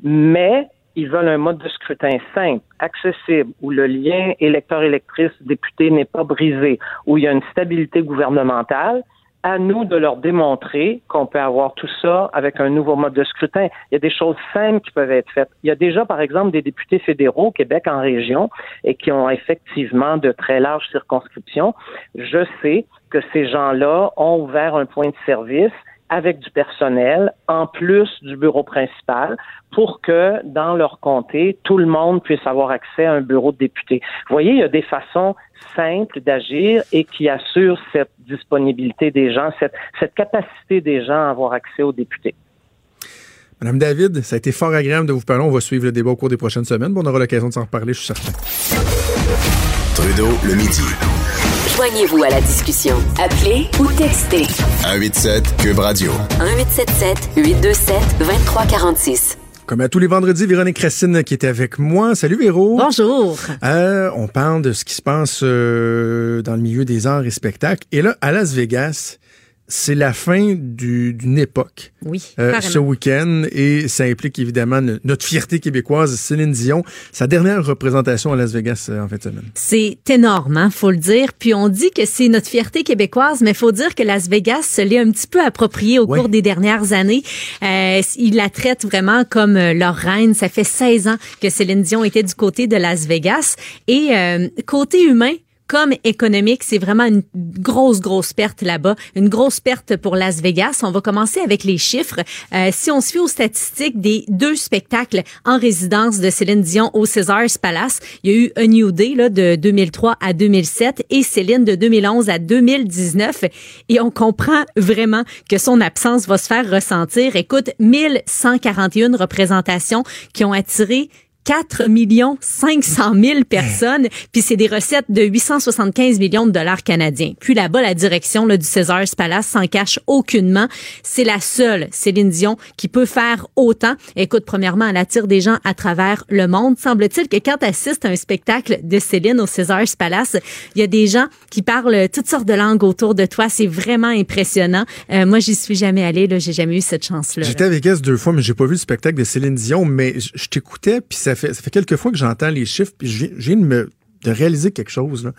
Mais ils veulent un mode de scrutin simple, accessible, où le lien électeur-électrice-député n'est pas brisé, où il y a une stabilité gouvernementale. À nous de leur démontrer qu'on peut avoir tout ça avec un nouveau mode de scrutin. Il y a des choses simples qui peuvent être faites. Il y a déjà, par exemple, des députés fédéraux au Québec en région et qui ont effectivement de très larges circonscriptions. Je sais que ces gens-là ont ouvert un point de service avec du personnel en plus du bureau principal pour que dans leur comté, tout le monde puisse avoir accès à un bureau de député. Vous voyez, il y a des façons simples d'agir et qui assurent cette disponibilité des gens, cette, cette capacité des gens à avoir accès aux députés.
Madame David, ça a été fort agréable de vous parler. On va suivre le débat au cours des prochaines semaines. Bon, on aura l'occasion de s'en reparler, je suis certain.
Trudeau, le midi.
Joignez-vous à la discussion. Appelez ou textez
187 Cube Radio.
1877 827 2346.
Comme à tous les vendredis, Véronique Racine qui était avec moi. Salut Véro.
Bonjour.
Euh, on parle de ce qui se passe euh, dans le milieu des arts et spectacles. Et là, à Las Vegas, c'est la fin du- d'une époque.
Oui,
euh, ce week-end et ça implique évidemment no- notre fierté québécoise, Céline Dion, sa dernière représentation à Las Vegas euh, en fin de semaine.
C'est énorme, hein, faut le dire. Puis on dit que c'est notre fierté québécoise, mais faut dire que Las Vegas se l'est un petit peu approprié au
Ouais.
cours des dernières années. Euh, ils la traitent vraiment comme euh, leur reine. Ça fait 16 ans que Céline Dion était du côté de Las Vegas. Et euh, côté humain, comme économique, c'est vraiment une grosse, grosse perte là-bas, une grosse perte pour Las Vegas. On va commencer avec les chiffres. Euh, si on se fie aux statistiques des deux spectacles en résidence de Céline Dion au Caesars Palace, il y a eu A New Day là, de 2003 à 2007 et Céline de 2011 à 2019. Et on comprend vraiment que son absence va se faire ressentir. Écoute, 1141 représentations qui ont attiré 4 millions 500 000 personnes, puis c'est des recettes de 875 millions de dollars canadiens. Puis là-bas, la direction là, du Caesars Palace s'en cache aucunement. C'est la seule Céline Dion qui peut faire autant. Écoute, premièrement, elle attire des gens à travers le monde. Semble-t-il que quand tu assistes à un spectacle de Céline au Caesars Palace, il y a des gens qui parlent toutes sortes de langues autour de toi. C'est vraiment impressionnant. Euh, moi, j'y suis jamais allée. Là, j'ai jamais eu cette chance-là. là.
J'étais à Vegas deux fois, mais j'ai pas vu le spectacle de Céline Dion, mais je je t'écoutais, puis ça fait, ça fait quelques fois que j'entends les chiffres, puis je viens- de, me, de réaliser quelque chose. Là.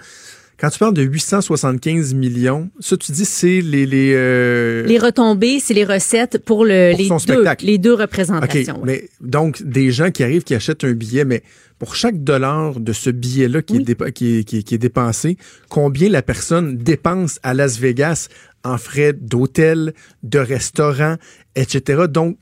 Quand tu parles de 875 millions, ça, tu dis, c'est les... les, euh,
Les retombées, c'est les recettes pour, le,
Pour
les, deux,
spectacle.
les deux représentations. ouais.
mais donc, des gens qui arrivent, qui achètent un billet, mais pour chaque dollar de ce billet-là qui, est
Oui.
dépa- qui, est, qui est- qui est dépensé, combien la personne dépense à Las Vegas en frais d'hôtel, de restaurant, etc. Donc,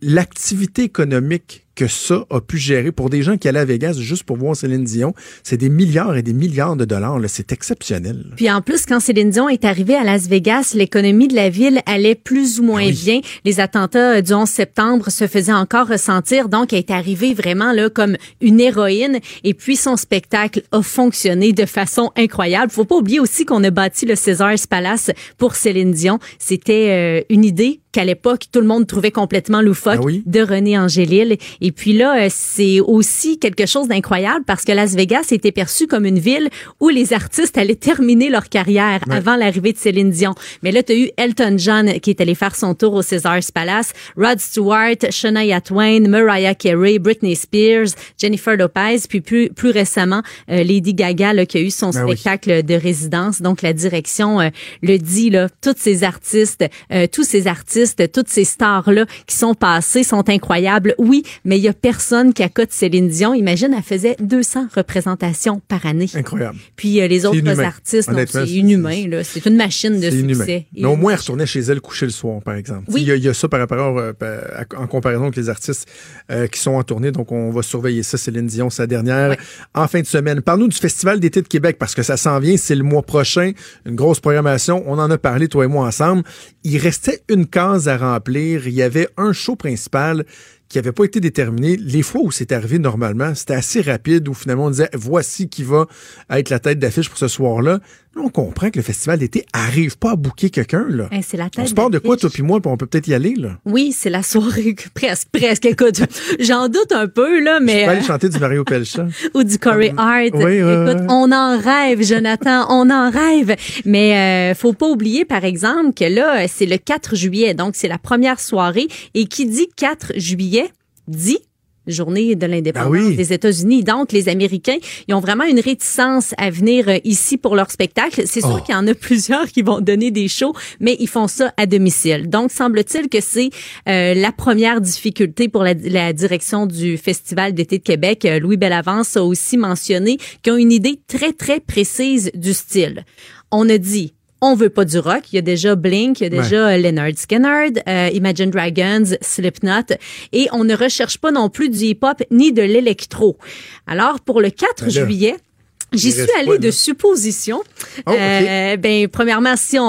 l'activité économique que ça a pu gérer pour des gens qui allaient à Vegas juste pour voir Céline Dion, c'est des milliards et des milliards de dollars. là. C'est exceptionnel.
Puis en plus, quand Céline Dion est arrivée à Las Vegas, l'économie de la ville allait plus ou moins
Oui.
bien. Les attentats euh, du 11 septembre se faisaient encore ressentir. Donc, elle est arrivée vraiment là comme une héroïne. Et puis, son spectacle a fonctionné de façon incroyable. Faut pas oublier aussi qu'on a bâti le Caesars Palace pour Céline Dion. C'était euh, une idée qu'à l'époque, tout le monde trouvait complètement loufoque
Ah oui?
de René Angélil. Et puis là, euh, c'est aussi quelque chose d'incroyable parce que Las Vegas était perçu comme une ville où les artistes allaient terminer leur carrière
Ouais.
avant l'arrivée de Céline Dion. Mais là, tu as eu Elton John qui est allé faire son tour au Caesars Palace, Rod Stewart, Shania Twain, Mariah Carey, Britney Spears, Jennifer Lopez, puis plus, plus récemment, euh, Lady Gaga là, qui a eu son
Ben oui.
spectacle de résidence. Donc, la direction euh, le dit, là, tous ces artistes, euh, tous ces artistes, toutes ces stars-là qui sont passés sont incroyables. Oui, mais il y a personne qui accote Céline Dion. Imagine, elle faisait 200 représentations par année.
Incroyable.
Puis euh, les autres
inhumain.
artistes, c'est inhumain. C'est une machine de
C'est inhumain.
succès.
Mais au moins, elle retournait chez elle coucher le soir, par exemple.
Oui.
Il y, a- il y a ça par rapport euh, en comparaison avec les artistes euh, qui sont en tournée. Donc, on va surveiller ça. Céline Dion, sa dernière
Ouais.
en fin de semaine. Parle-nous du Festival d'été de Québec parce que ça s'en vient. C'est le mois prochain. Une grosse programmation. On en a parlé, toi et moi, ensemble. Il restait une case à remplir. Il y avait un show principal qui n'avait pas été déterminé. Les fois où c'est arrivé normalement, c'était assez rapide où finalement on disait voici qui va être la tête d'affiche pour ce soir-là. On comprend que le festival d'été arrive pas à bouquer quelqu'un. là.
C'est la tête
On se parle de quoi, toi puis moi, puis on peut peut-être y aller, là?
Oui, c'est la soirée. presque, presque. Écoute, j'en doute un peu, là,
Je
mais...
peux aller
euh,
chanter du Mario Pelcha.
ou du Corey Hart.
Oui, oui,
Écoute, on en rêve, Jonathan, on en rêve. Mais euh, faut pas oublier, par exemple, que là, c'est le 4 juillet, donc c'est la première soirée. Et qui dit 4 juillet, dit journée de l'indépendance
oui.
des États-Unis. Donc, les Américains, ils ont vraiment une réticence à venir euh, ici pour leur spectacle. C'est sûr
Oh.
qu'il y en a plusieurs qui vont donner des shows, mais ils font ça à domicile. Donc, semble-t-il que c'est euh, la première difficulté pour la, la direction du Festival d'été de Québec. Euh, Louis Bellavance a aussi mentionné qu'ils ont une idée très, très précise du style. On a dit on veut pas du rock. Il y a déjà Blink, il y a déjà euh, Leonard Skinner, euh, Imagine Dragons, Slipknot, et on ne recherche pas non plus du hip-hop ni de l'électro. Alors pour le 4
Ben
juillet. J'y suis allée de supposition.
Oh, ok.
Euh, ben, premièrement, si on,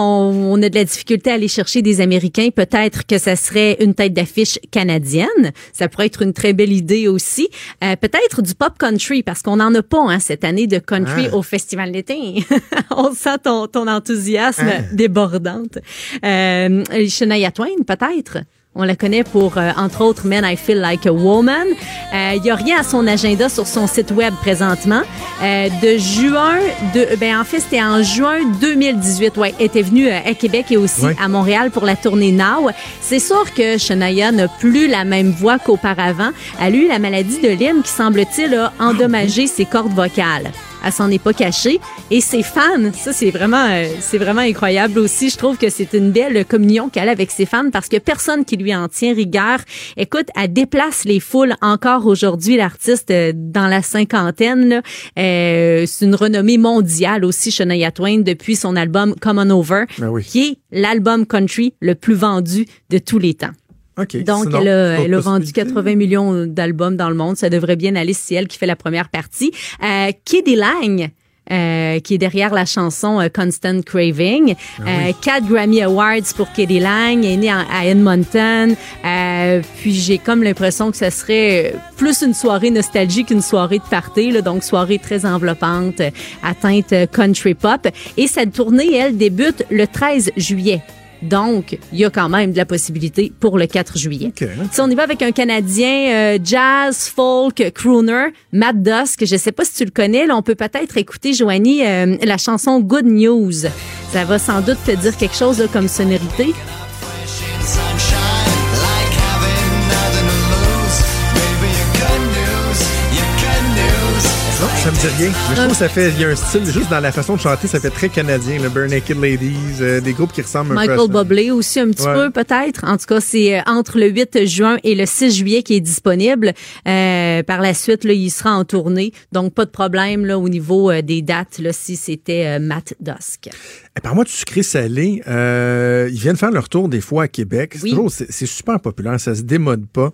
on a de la difficulté à aller chercher des Américains, peut-être que ça serait une tête d'affiche canadienne. Ça pourrait être une très belle idée aussi. Euh, peut-être du pop country, parce qu'on n'en a pas hein, cette année de country
Ah.
au Festival d'été. on sent ton, ton enthousiasme
Ah.
débordante. Euh, Shania Twain, peut-être? On la connaît pour, euh, entre autres, Men I Feel Like a Woman. Euh, Il y a rien à son agenda sur son site web présentement. Euh, de juin, de, ben en fait, c'était en juin 2018. Ouais, elle était venue euh, à Québec et aussi
Ouais.
à Montréal pour la tournée Now. C'est sûr que Shania n'a plus la même voix qu'auparavant. Elle a eu la maladie de Lyme qui, semble-t-il, a endommagé ses cordes vocales. Elle s'en est pas cachée. Et ses fans, ça c'est vraiment, euh, c'est vraiment incroyable aussi. Je trouve que c'est une belle communion qu'elle a avec ses fans parce que personne qui lui en tient rigueur. Écoute, elle déplace les foules encore aujourd'hui. L'artiste euh, dans la cinquantaine, là, euh, c'est une renommée mondiale aussi, Shania Twain, depuis son album Come On Over,
Ben oui.
qui est l'album country le plus vendu de tous les temps.
OK.
Donc,
Sinon,
elle a, elle a vendu
possibilités?
80 millions d'albums dans le monde. Ça devrait bien aller si elle qui fait la première partie. Euh, Kiddy Lang. euh, qui est derrière la chanson euh, Constant Craving.
Ah
Euh, quatre Grammy Awards pour Kiddy Lang. Est née en- à Edmonton. Euh, puis j'ai comme l'impression que ça serait plus une soirée nostalgique qu'une soirée de party. Là, donc soirée très enveloppante, euh, atteinte euh, country pop. Et cette tournée, elle, débute le 13 juillet. Donc, il y a quand même de la possibilité pour le 4 juillet.
OK.
Si on y va avec un Canadien euh, jazz, folk, crooner, Matt Dusk, je sais pas si tu le connais, là, on peut peut-être écouter, Joanie, euh, la chanson Good News. Ça va sans doute te dire quelque chose là, comme sonorité.
Ça me dit rien. Mais je trouve que ça fait, il y a un style, juste dans la façon de chanter, ça fait très canadien, le Bare Naked Ladies, euh, des groupes qui ressemblent un peu à
Michael. Bublé aussi un petit
Ouais.
peu peut-être. En tout cas, c'est euh, entre le 8 juin et le 6 juillet qui est disponible. Euh, par la suite, là, il sera en tournée, donc pas de problème là au niveau euh, des dates là si c'était Matt Dusk.
Et par moi, du sucré salé, ils viennent faire leur tour des fois à Québec. C'est
Oui.
toujours, c'est c'est super populaire, ça se démode pas.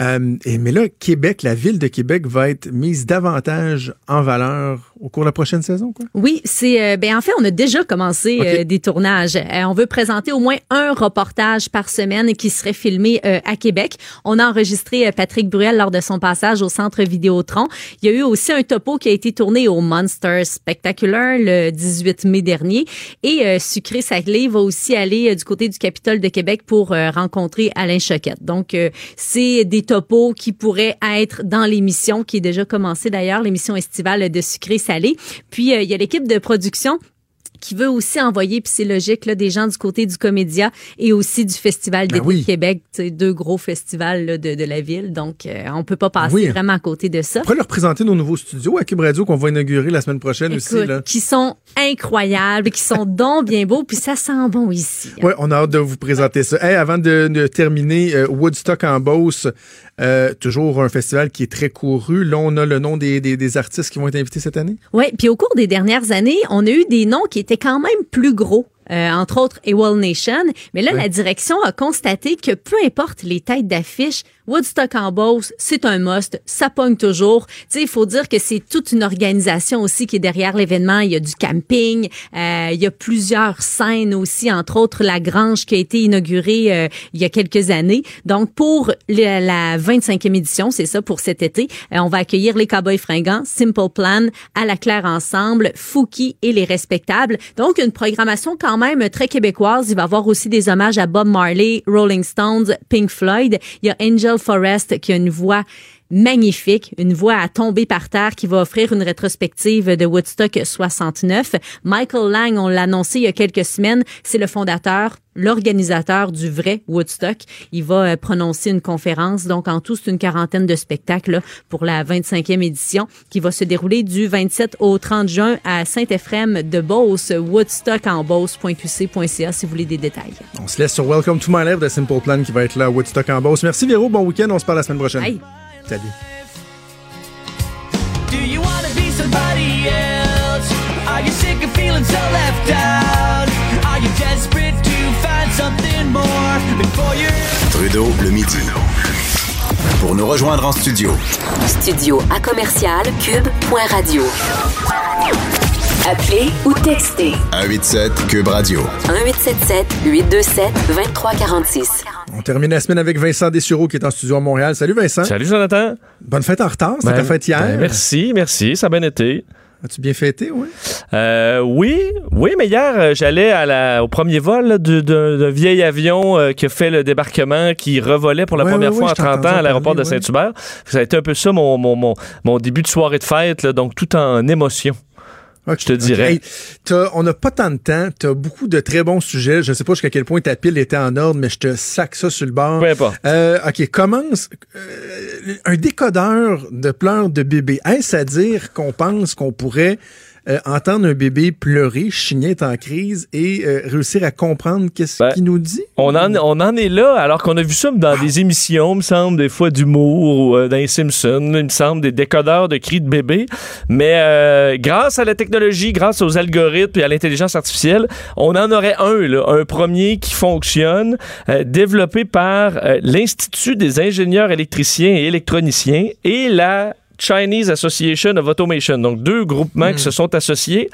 Euh, et, mais là, Québec, la ville de Québec va être mise davantage en valeur au cours de la prochaine saison, quoi?
Oui, c'est euh, ben en fait on a déjà commencé euh, des tournages. Euh, on veut présenter au moins un reportage par semaine qui serait filmé euh, à Québec. On a enregistré Patrick Bruel lors de son passage au centre Vidéotron. Il y a eu aussi un topo qui a été tourné au Monster Spectacular le 18 mai dernier et euh, Sucré Salé va aussi aller du côté du Capitole de Québec pour rencontrer Alain Choquette. Donc euh, c'est des topos qui pourraient être dans l'émission qui est déjà commencée d'ailleurs, l'émission estivale de Sucré Salé. Puis euh, il y a l'équipe de production qui veut aussi envoyer, puis c'est logique, là, des gens du côté du Comédia et aussi du Festival
Ben
d'été
oui.
de Québec, deux gros festivals là, de, de la ville. Donc, euh, on peut pas passer
Oui.
vraiment à côté de ça.
On pourrait leur présenter nos nouveaux studios à Cube Radio qu'on va inaugurer la semaine prochaine aussi. Là.
qui sont incroyables, qui sont donc bien beaux, puis ça sent bon ici. hein.
Ouais, on a hâte de vous présenter ça. Hey, avant de, de terminer, euh, Woodstock en Beauce, euh, toujours un festival qui est très couru. Là, on a le nom des, des, des artistes qui vont être invités cette année.
Oui, puis au cours des dernières années, on a eu des noms qui étaient quand même plus gros. euh, entre autres AWOL Nation. Mais là, la direction a constaté que peu importe les têtes d'affiche, Woodstock en Beauce, c'est un must, ça pogne toujours. Tu sais, il faut dire que c'est toute une organisation aussi qui est derrière l'événement. Il y a du camping, euh, il y a plusieurs scènes aussi, entre autres la Grange qui a été inaugurée euh, il y a quelques années. Donc, pour la 25e édition, c'est ça pour cet été, euh, on va accueillir les Cowboys fringants, Simple Plan, À la Claire Ensemble, Fouki et les Respectables. Donc, une programmation quand même très québécoise. Il va y avoir aussi des hommages à Bob Marley, Rolling Stones, Pink Floyd. Il y a Angel Forrest qui a une voix magnifique, une voix à tomber par terre qui va offrir une rétrospective de Woodstock 69. Michael Lang, on l'a annoncé il y a quelques semaines, c'est le fondateur, l'organisateur du vrai Woodstock. Il va euh, prononcer une conférence. Donc, en tout, c'est une quarantaine de spectacles pour la 25e édition qui va se dérouler du 27 au 30 juin à Saint-Ephrem de Beauce, Woodstock en Beauce.qc.ca si vous voulez des détails.
On se laisse sur Welcome to My Life de Simple Plan qui va être là à Woodstock en Beauce. Merci Véro, bon week-end. On se parle la semaine prochaine. Salut.
Do you wanna be somebody else? Are you sick of feeling so left out? Are you desperate to find something more before you're
Trudeau, le midi. Pour nous rejoindre en studio,
Studio à commercial cube.radio. Appelez ou textez
187 Cube Radio.
1877 827 2346.
On termine la semaine avec Vincent Dessureau qui est en studio à Montréal. Salut Vincent.
Salut Jonathan.
Bonne fête en retard. C'était
Ben,
ta fête hier.
ben, merci, merci. Ça a bien été.
As-tu bien fêté, oui?
Euh, oui, oui, mais hier, euh, j'allais à la, au premier vol d'un vieil avion euh, qui a fait le débarquement, qui revolait pour la
Ouais,
première
ouais,
fois
ouais,
en
je t'ai
30 ans à l'aéroport de
ouais.
Saint-Hubert. Ça a été un peu ça mon, mon, mon, mon début de soirée de fête, là, donc tout en émotion.
Ok,
Je te dirais.
Hey, on n'a pas tant de temps. Tu as beaucoup de très bons sujets. Je sais pas jusqu'à quel point ta pile était en ordre, mais je te sac ça sur le bord.
Peu importe.
Euh, OK, commence. euh, un décodeur de pleurs de bébé. Est-ce à dire qu'on pense qu'on pourrait euh, entendre un bébé pleurer, chigner, être en crise et euh, réussir à comprendre qu'est-ce
Ben,
qu'il nous dit?
On en, on en est là, alors qu'on a vu ça dans des émissions, me semble, des fois d'humour, ou euh, dans les Simpsons, il me semble, des décodeurs de cris de bébé. Mais euh, grâce à la technologie, grâce aux algorithmes et à l'intelligence artificielle, on en aurait un, là, un premier qui fonctionne, euh, développé par euh, l'Institut des ingénieurs électriciens et électroniciens et la Chinese Association of Automation, donc deux groupements qui se sont associés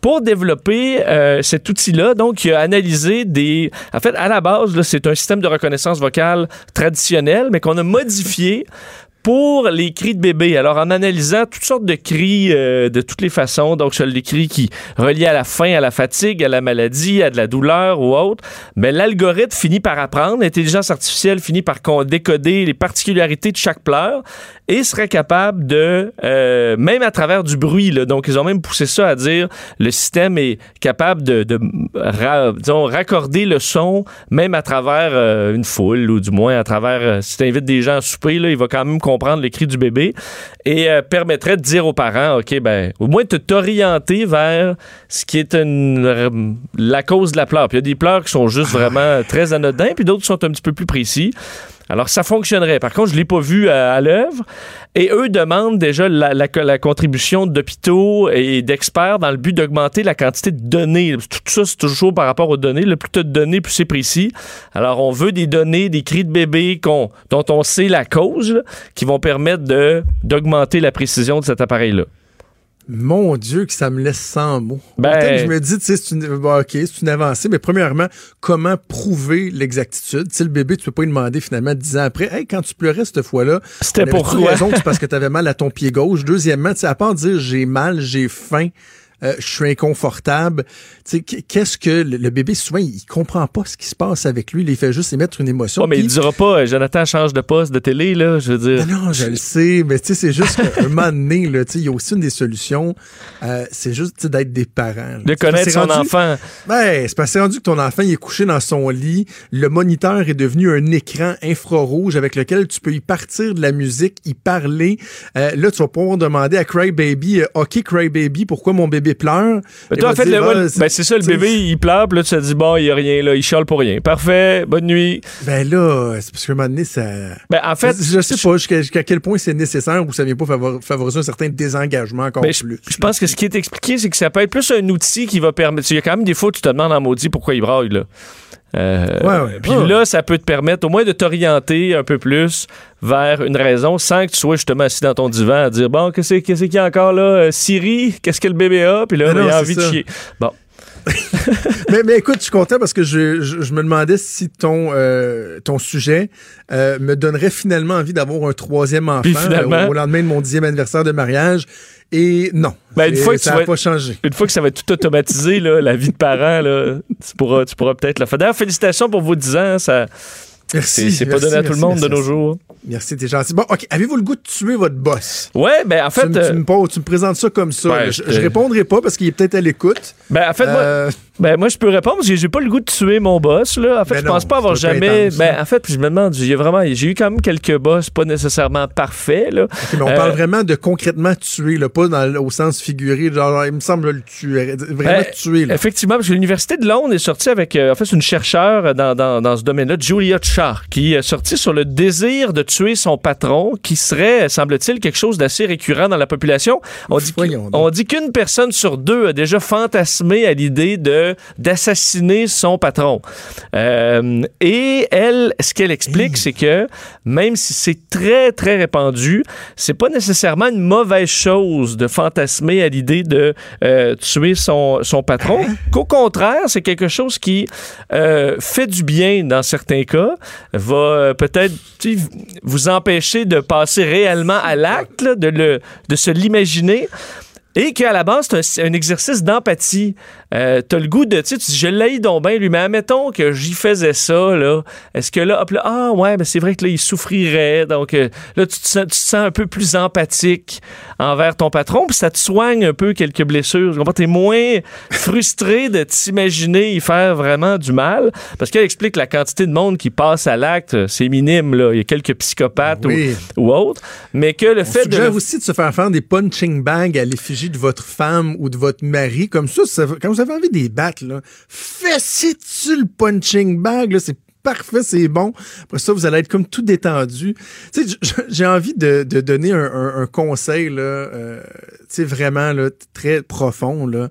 pour développer euh, cet outil-là. Donc, il a analysé des... En fait, à la base, c'est un système de reconnaissance vocale traditionnel, mais qu'on a modifié pour les cris de bébé. Alors, en analysant toutes sortes de cris euh, de toutes les façons, donc sur les cris qui relient à la faim, à la fatigue, à la maladie, à de la douleur ou autre, mais l'algorithme finit par apprendre, l'intelligence artificielle finit par décoder les particularités de chaque pleur et serait capable de, euh, même à travers du bruit, là, donc ils ont même poussé ça à dire le système est capable de, de ra- disons, raccorder le son même à travers euh, une foule ou du moins à travers, euh, si tu invites des gens à souper, là, il va quand même comprendre le cri du bébé et euh, permettrait de dire aux parents, OK, ben, au moins de t'orienter vers ce qui est une, la cause de la pleure. Puis il y a des pleurs qui sont juste vraiment très anodins, puis d'autres qui sont un petit peu plus précis. Alors, ça fonctionnerait. Par contre, je ne l'ai pas vu à, à l'œuvre. Et eux demandent déjà la, contribution d'hôpitaux et d'experts dans le but d'augmenter la quantité de données. Tout ça, c'est toujours par rapport aux données. Le plus tu as de données, plus c'est précis. Alors, on veut des données, des cris de bébé dont on sait la cause, qui vont permettre d'augmenter la précision de cet appareil-là.
Mon Dieu, que ça me laisse sans mots.
Ben-
que je me dis, tu sais, c'est une, OK, c'est une avancée, mais premièrement, comment prouver l'exactitude? Tu le bébé, tu peux pas lui demander finalement dix ans après, hey, quand tu pleurais cette fois-là,
C'était pourquoi?
raison c'est parce que tu avais mal à ton pied gauche. Deuxièmement, à part dire j'ai mal, j'ai faim, euh, je suis inconfortable, qu'est-ce que le, le bébé, souvent, il, il comprend pas ce qui se passe avec lui, il fait juste émettre une émotion.
Oh, mais il
Puis-
dira pas, euh, Jonathan change de poste de télé, là. Je veux dire.
non, non, je le sais, mais tu sais, c'est juste qu'à un moment donné, là, tu sais, il y a aussi une des solutions, euh, c'est juste d'être des parents. là.
De connaître son
rendu-
enfant.
Ben, c'est c'est rendu que ton enfant il est couché dans son lit, le moniteur est devenu un écran infrarouge avec lequel tu peux y partir de la musique, y parler. Euh, là, tu vas pouvoir demander à Cry Baby, euh, OK Cry Baby, pourquoi mon bébé pleure?
Mais
Il
toi, en fait,
Ah,
ben, c'est ça, le bébé, il pleure, puis là, tu te dis, bon, il y a rien, là, il chiale pour rien. Parfait, bonne nuit.
Ben là, c'est parce qu'à un moment donné, ça...
Ben, en fait,
je sais pas jusqu'à quel point c'est nécessaire ou ça vient pas favor- favoriser un certain désengagement encore
Ben, je,
plus.
je pense que ce qui est expliqué, c'est que ça peut être plus un outil qui va permettre. Il y a quand même des fois où tu te demandes en maudit pourquoi il braille, là. Euh,
Ouais.
Puis
Ouais.
là, ça peut te permettre au moins de t'orienter un peu plus vers une raison sans que tu sois justement assis dans ton divan à dire Bon, qu'est-ce qu'il y a encore là? Euh, Siri, qu'est-ce que le bébé a? Puis là, il a envie de chier. Bon.
mais, mais écoute, je suis content parce que je, je, je me demandais si ton, euh, ton sujet euh, me donnerait finalement envie d'avoir un troisième enfant euh, au lendemain de mon dixième anniversaire de mariage. Et non,
Ben, une fois que
ça
tu vas-
pas changé.
Une fois que ça va être tout automatisé, là, la vie de parent, là, tu pourras, tu pourras peut-être le faire. D'ailleurs, félicitations pour vos 10 ans. Ça,
Merci.
c'est, pas donné à tout
merci,
le monde de nos jours.
Merci, t'es gentil. Bon, OK, avez-vous le goût de tuer votre boss?
Ouais, ben en fait,
tu, me-
euh,
tu me, poses- tu me présentes ça comme ça.
Ben, je
je, je répondrai pas parce qu'il est peut-être à l'écoute.
ben, en fait, moi,
Euh,
Ben, moi, je peux répondre parce que j'ai pas le goût de tuer mon boss, là. En fait,
Ben
je pense
non,
pas avoir jamais. Ben, en fait, puis je me demande, j'ai vraiment, j'ai eu quand même quelques boss pas nécessairement parfaits, là.
Mais on
Euh,
parle vraiment de concrètement tuer, là, pas dans, au sens figuré. Genre, il me semble le tuer. Vraiment
Euh,
tuer, là.
Effectivement, parce que l'Université de Londres est sortie avec, euh, en fait, une chercheure dans, dans, dans ce domaine-là, Julia Char, qui est sortie sur le désir de tuer son patron, qui serait, semble-t-il, quelque chose d'assez récurrent dans la population. On dit, on dit qu'une personne sur deux a déjà fantasmé à l'idée de d'assassiner son patron. Euh, et elle, ce qu'elle explique, c'est que même si c'est très, très répandu, c'est pas nécessairement une mauvaise chose de fantasmer à l'idée de euh, tuer son, son patron. Qu'au contraire, c'est quelque chose qui euh, fait du bien dans certains cas, va peut-être vous empêcher de passer réellement à l'acte, de, de se l'imaginer. Et qu'à la base, c'est un, exercice d'empathie. Euh, t'as le goût de, tu sais, je l'ai donc bien, lui, mais admettons que j'y faisais ça, là. Est-ce que là, hop, là, ah ouais, mais c'est vrai que là, il souffrirait. Donc euh, là, tu te, sens, tu te sens un peu plus empathique envers ton patron, puis ça te soigne un peu quelques blessures. Tu comprends? T'es moins frustré de t'imaginer y faire vraiment du mal. Parce qu'elle explique la quantité de monde qui passe à l'acte, c'est minime, là. Il y a quelques psychopathes
Oui.
ou, ou autres. Mais que le
On
fait de.
aussi de se faire faire des punching bags à l'effigie de votre femme ou de votre mari. Comme ça, quand vous avez envie de les battre, là, fessez-tu le punching bag, là, c'est parfait, c'est bon. Après ça, vous allez être comme tout détendu. J'ai envie de, donner un, conseil, là, euh, vraiment, là, très profond, là.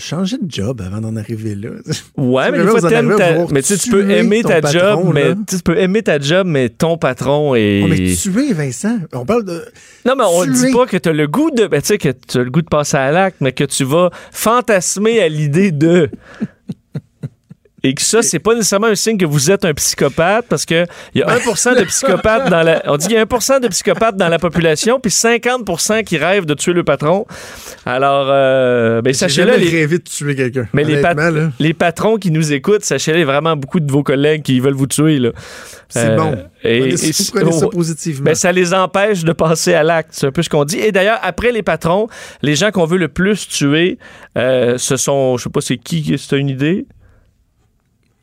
Changez de job avant d'en arriver là.
Ouais, mais fois, ta... Mais tu sais, tu peux aimer ta
patron,
job, mais
là.
tu sais, tu peux aimer ta job, mais ton patron est.
Oh, mais tuer Vincent. On parle de.
Non, mais on
tuer.
dit pas que t'as le goût de. Ben, tu sais, que tu as le goût de passer à l'acte, mais que tu vas fantasmer à l'idée de. Et que ça, c'est pas nécessairement un signe que vous êtes un psychopathe parce que il y a 1% de psychopathes dans la. On dit qu'il y a 1% de psychopathes dans la population, puis 50% qui rêvent de tuer le patron. Alors, euh, ben, sachez-le, les,
rêvé de tuer quelqu'un.
mais les, pat- les patrons qui nous écoutent, sachez-le, il y a vraiment beaucoup de vos collègues qui veulent vous tuer. Là.
c'est
Euh,
bon.
et-
Prenez-
et-
vous prenez ça positivement.
Ben, ça les empêche de passer à l'acte. C'est un peu ce qu'on dit. Et d'ailleurs, après les patrons, les gens qu'on veut le plus tuer, euh, ce sont, je sais pas c'est qui, t'as une idée?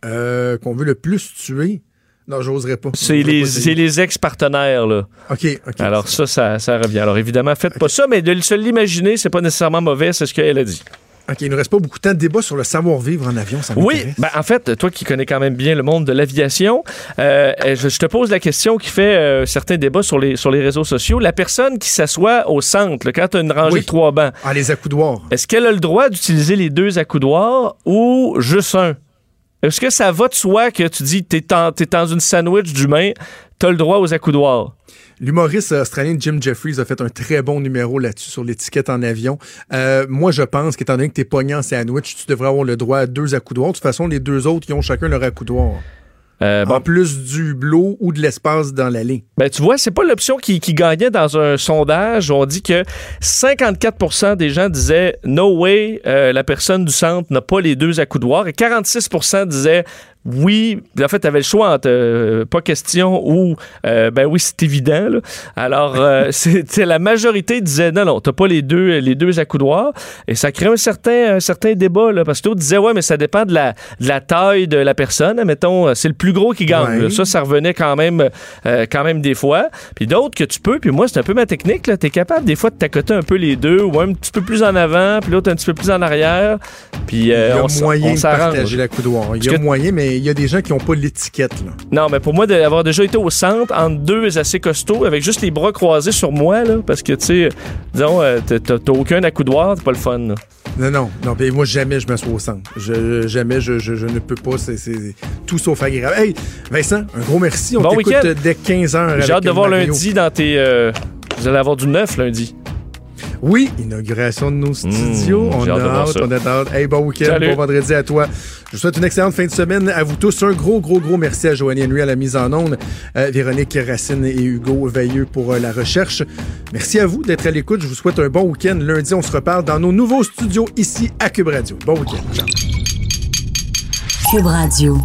Euh, qu'on veut le plus tuer? Non, j'oserais pas.
C'est les, les ex-partenaires, là.
OK, OK.
Alors ça, ça, ça revient. Alors évidemment, faites pas ça, mais de se l'imaginer, c'est pas nécessairement mauvais, c'est ce qu'elle a dit.
OK, il nous reste pas beaucoup de temps de débat sur le savoir-vivre en avion, ça
Oui, ben, en fait, toi qui connais quand même bien le monde de l'aviation, euh, je, je te pose la question qui fait euh, certains débats sur les, sur les réseaux sociaux. La personne qui s'assoit au centre, là, quand tu as une rangée
Oui.
de trois bancs,
Ah, les accoudoirs.
est-ce qu'elle a le droit d'utiliser les deux accoudoirs ou juste un? Est-ce que ça va de soi que tu dis t'es en- t'es dans une sandwich d'humain, t'as le droit aux accoudoirs?
L'humoriste australien Jim Jeffries a fait un très bon numéro là-dessus sur l'étiquette en avion. Euh, moi, je pense qu'étant donné que t'es pogné en sandwich, tu devrais avoir le droit à deux accoudoirs. De toute façon, les deux autres, ils ont chacun leur accoudoir.
Euh, bon,
En plus du hublot ou de l'espace dans l'allée.
Ben, tu vois, c'est pas l'option qui, qui gagnait dans un sondage. On dit que 54% des gens disaient No way, euh, la personne du centre n'a pas les deux accoudoirs. Et 46% disaient oui. En fait, tu avais le choix entre euh, pas question ou euh, ben oui, c'est évident. là. Alors, euh, c'était la majorité disait non, non, t'as pas les deux, les deux accoudoirs. Et ça crée un certain, un certain débat, là, parce que d'autres disaient ouais, mais ça dépend de la, de la taille de la personne. Mettons, c'est le plus gros qui gagne.
Ouais.
là. Ça, ça revenait quand même, euh, quand même des fois. Puis d'autres que tu peux, puis moi, c'est un peu ma technique. Tu es capable des fois de t'accoter un peu les deux, ou un petit peu plus en avant, puis l'autre un petit peu plus en arrière. Puis
Il y
euh,
a
on,
moyen
on
de partager l'accoudoir. Il y a moyen, mais il y a des gens qui n'ont pas l'étiquette. là.
Non, mais pour moi, d'avoir déjà été au centre, entre deux assez costauds, avec juste les bras croisés sur moi, là, parce que, tu sais, disons, euh, t'as- aucun accoudoir, c'est pas le fun. là.
Non, non, non. puis moi, jamais je m'assois au centre. Je, jamais, je, je, je ne peux pas. C'est tout sauf agréable. Hey, Vincent, un gros merci. On
Bon
t'écoute dès 15h.
J'ai hâte de voir lundi dans tes. euh, vous allez avoir du neuf lundi.
Oui, inauguration de nos studios. on a
hâte
on a hâte. Hey, bon week-end,
Salut.
bon vendredi à toi. Je vous souhaite une excellente fin de semaine à vous tous. Un gros, gros, gros merci à Joanie Henry à la mise en onde, euh, Véronique Racine et Hugo Veilleux pour euh, la recherche. Merci à vous d'être à l'écoute. Je vous souhaite un bon week-end. Lundi, on se reparle dans nos nouveaux studios ici à Cube Radio. Bon week-end. Ciao.
Cube Radio.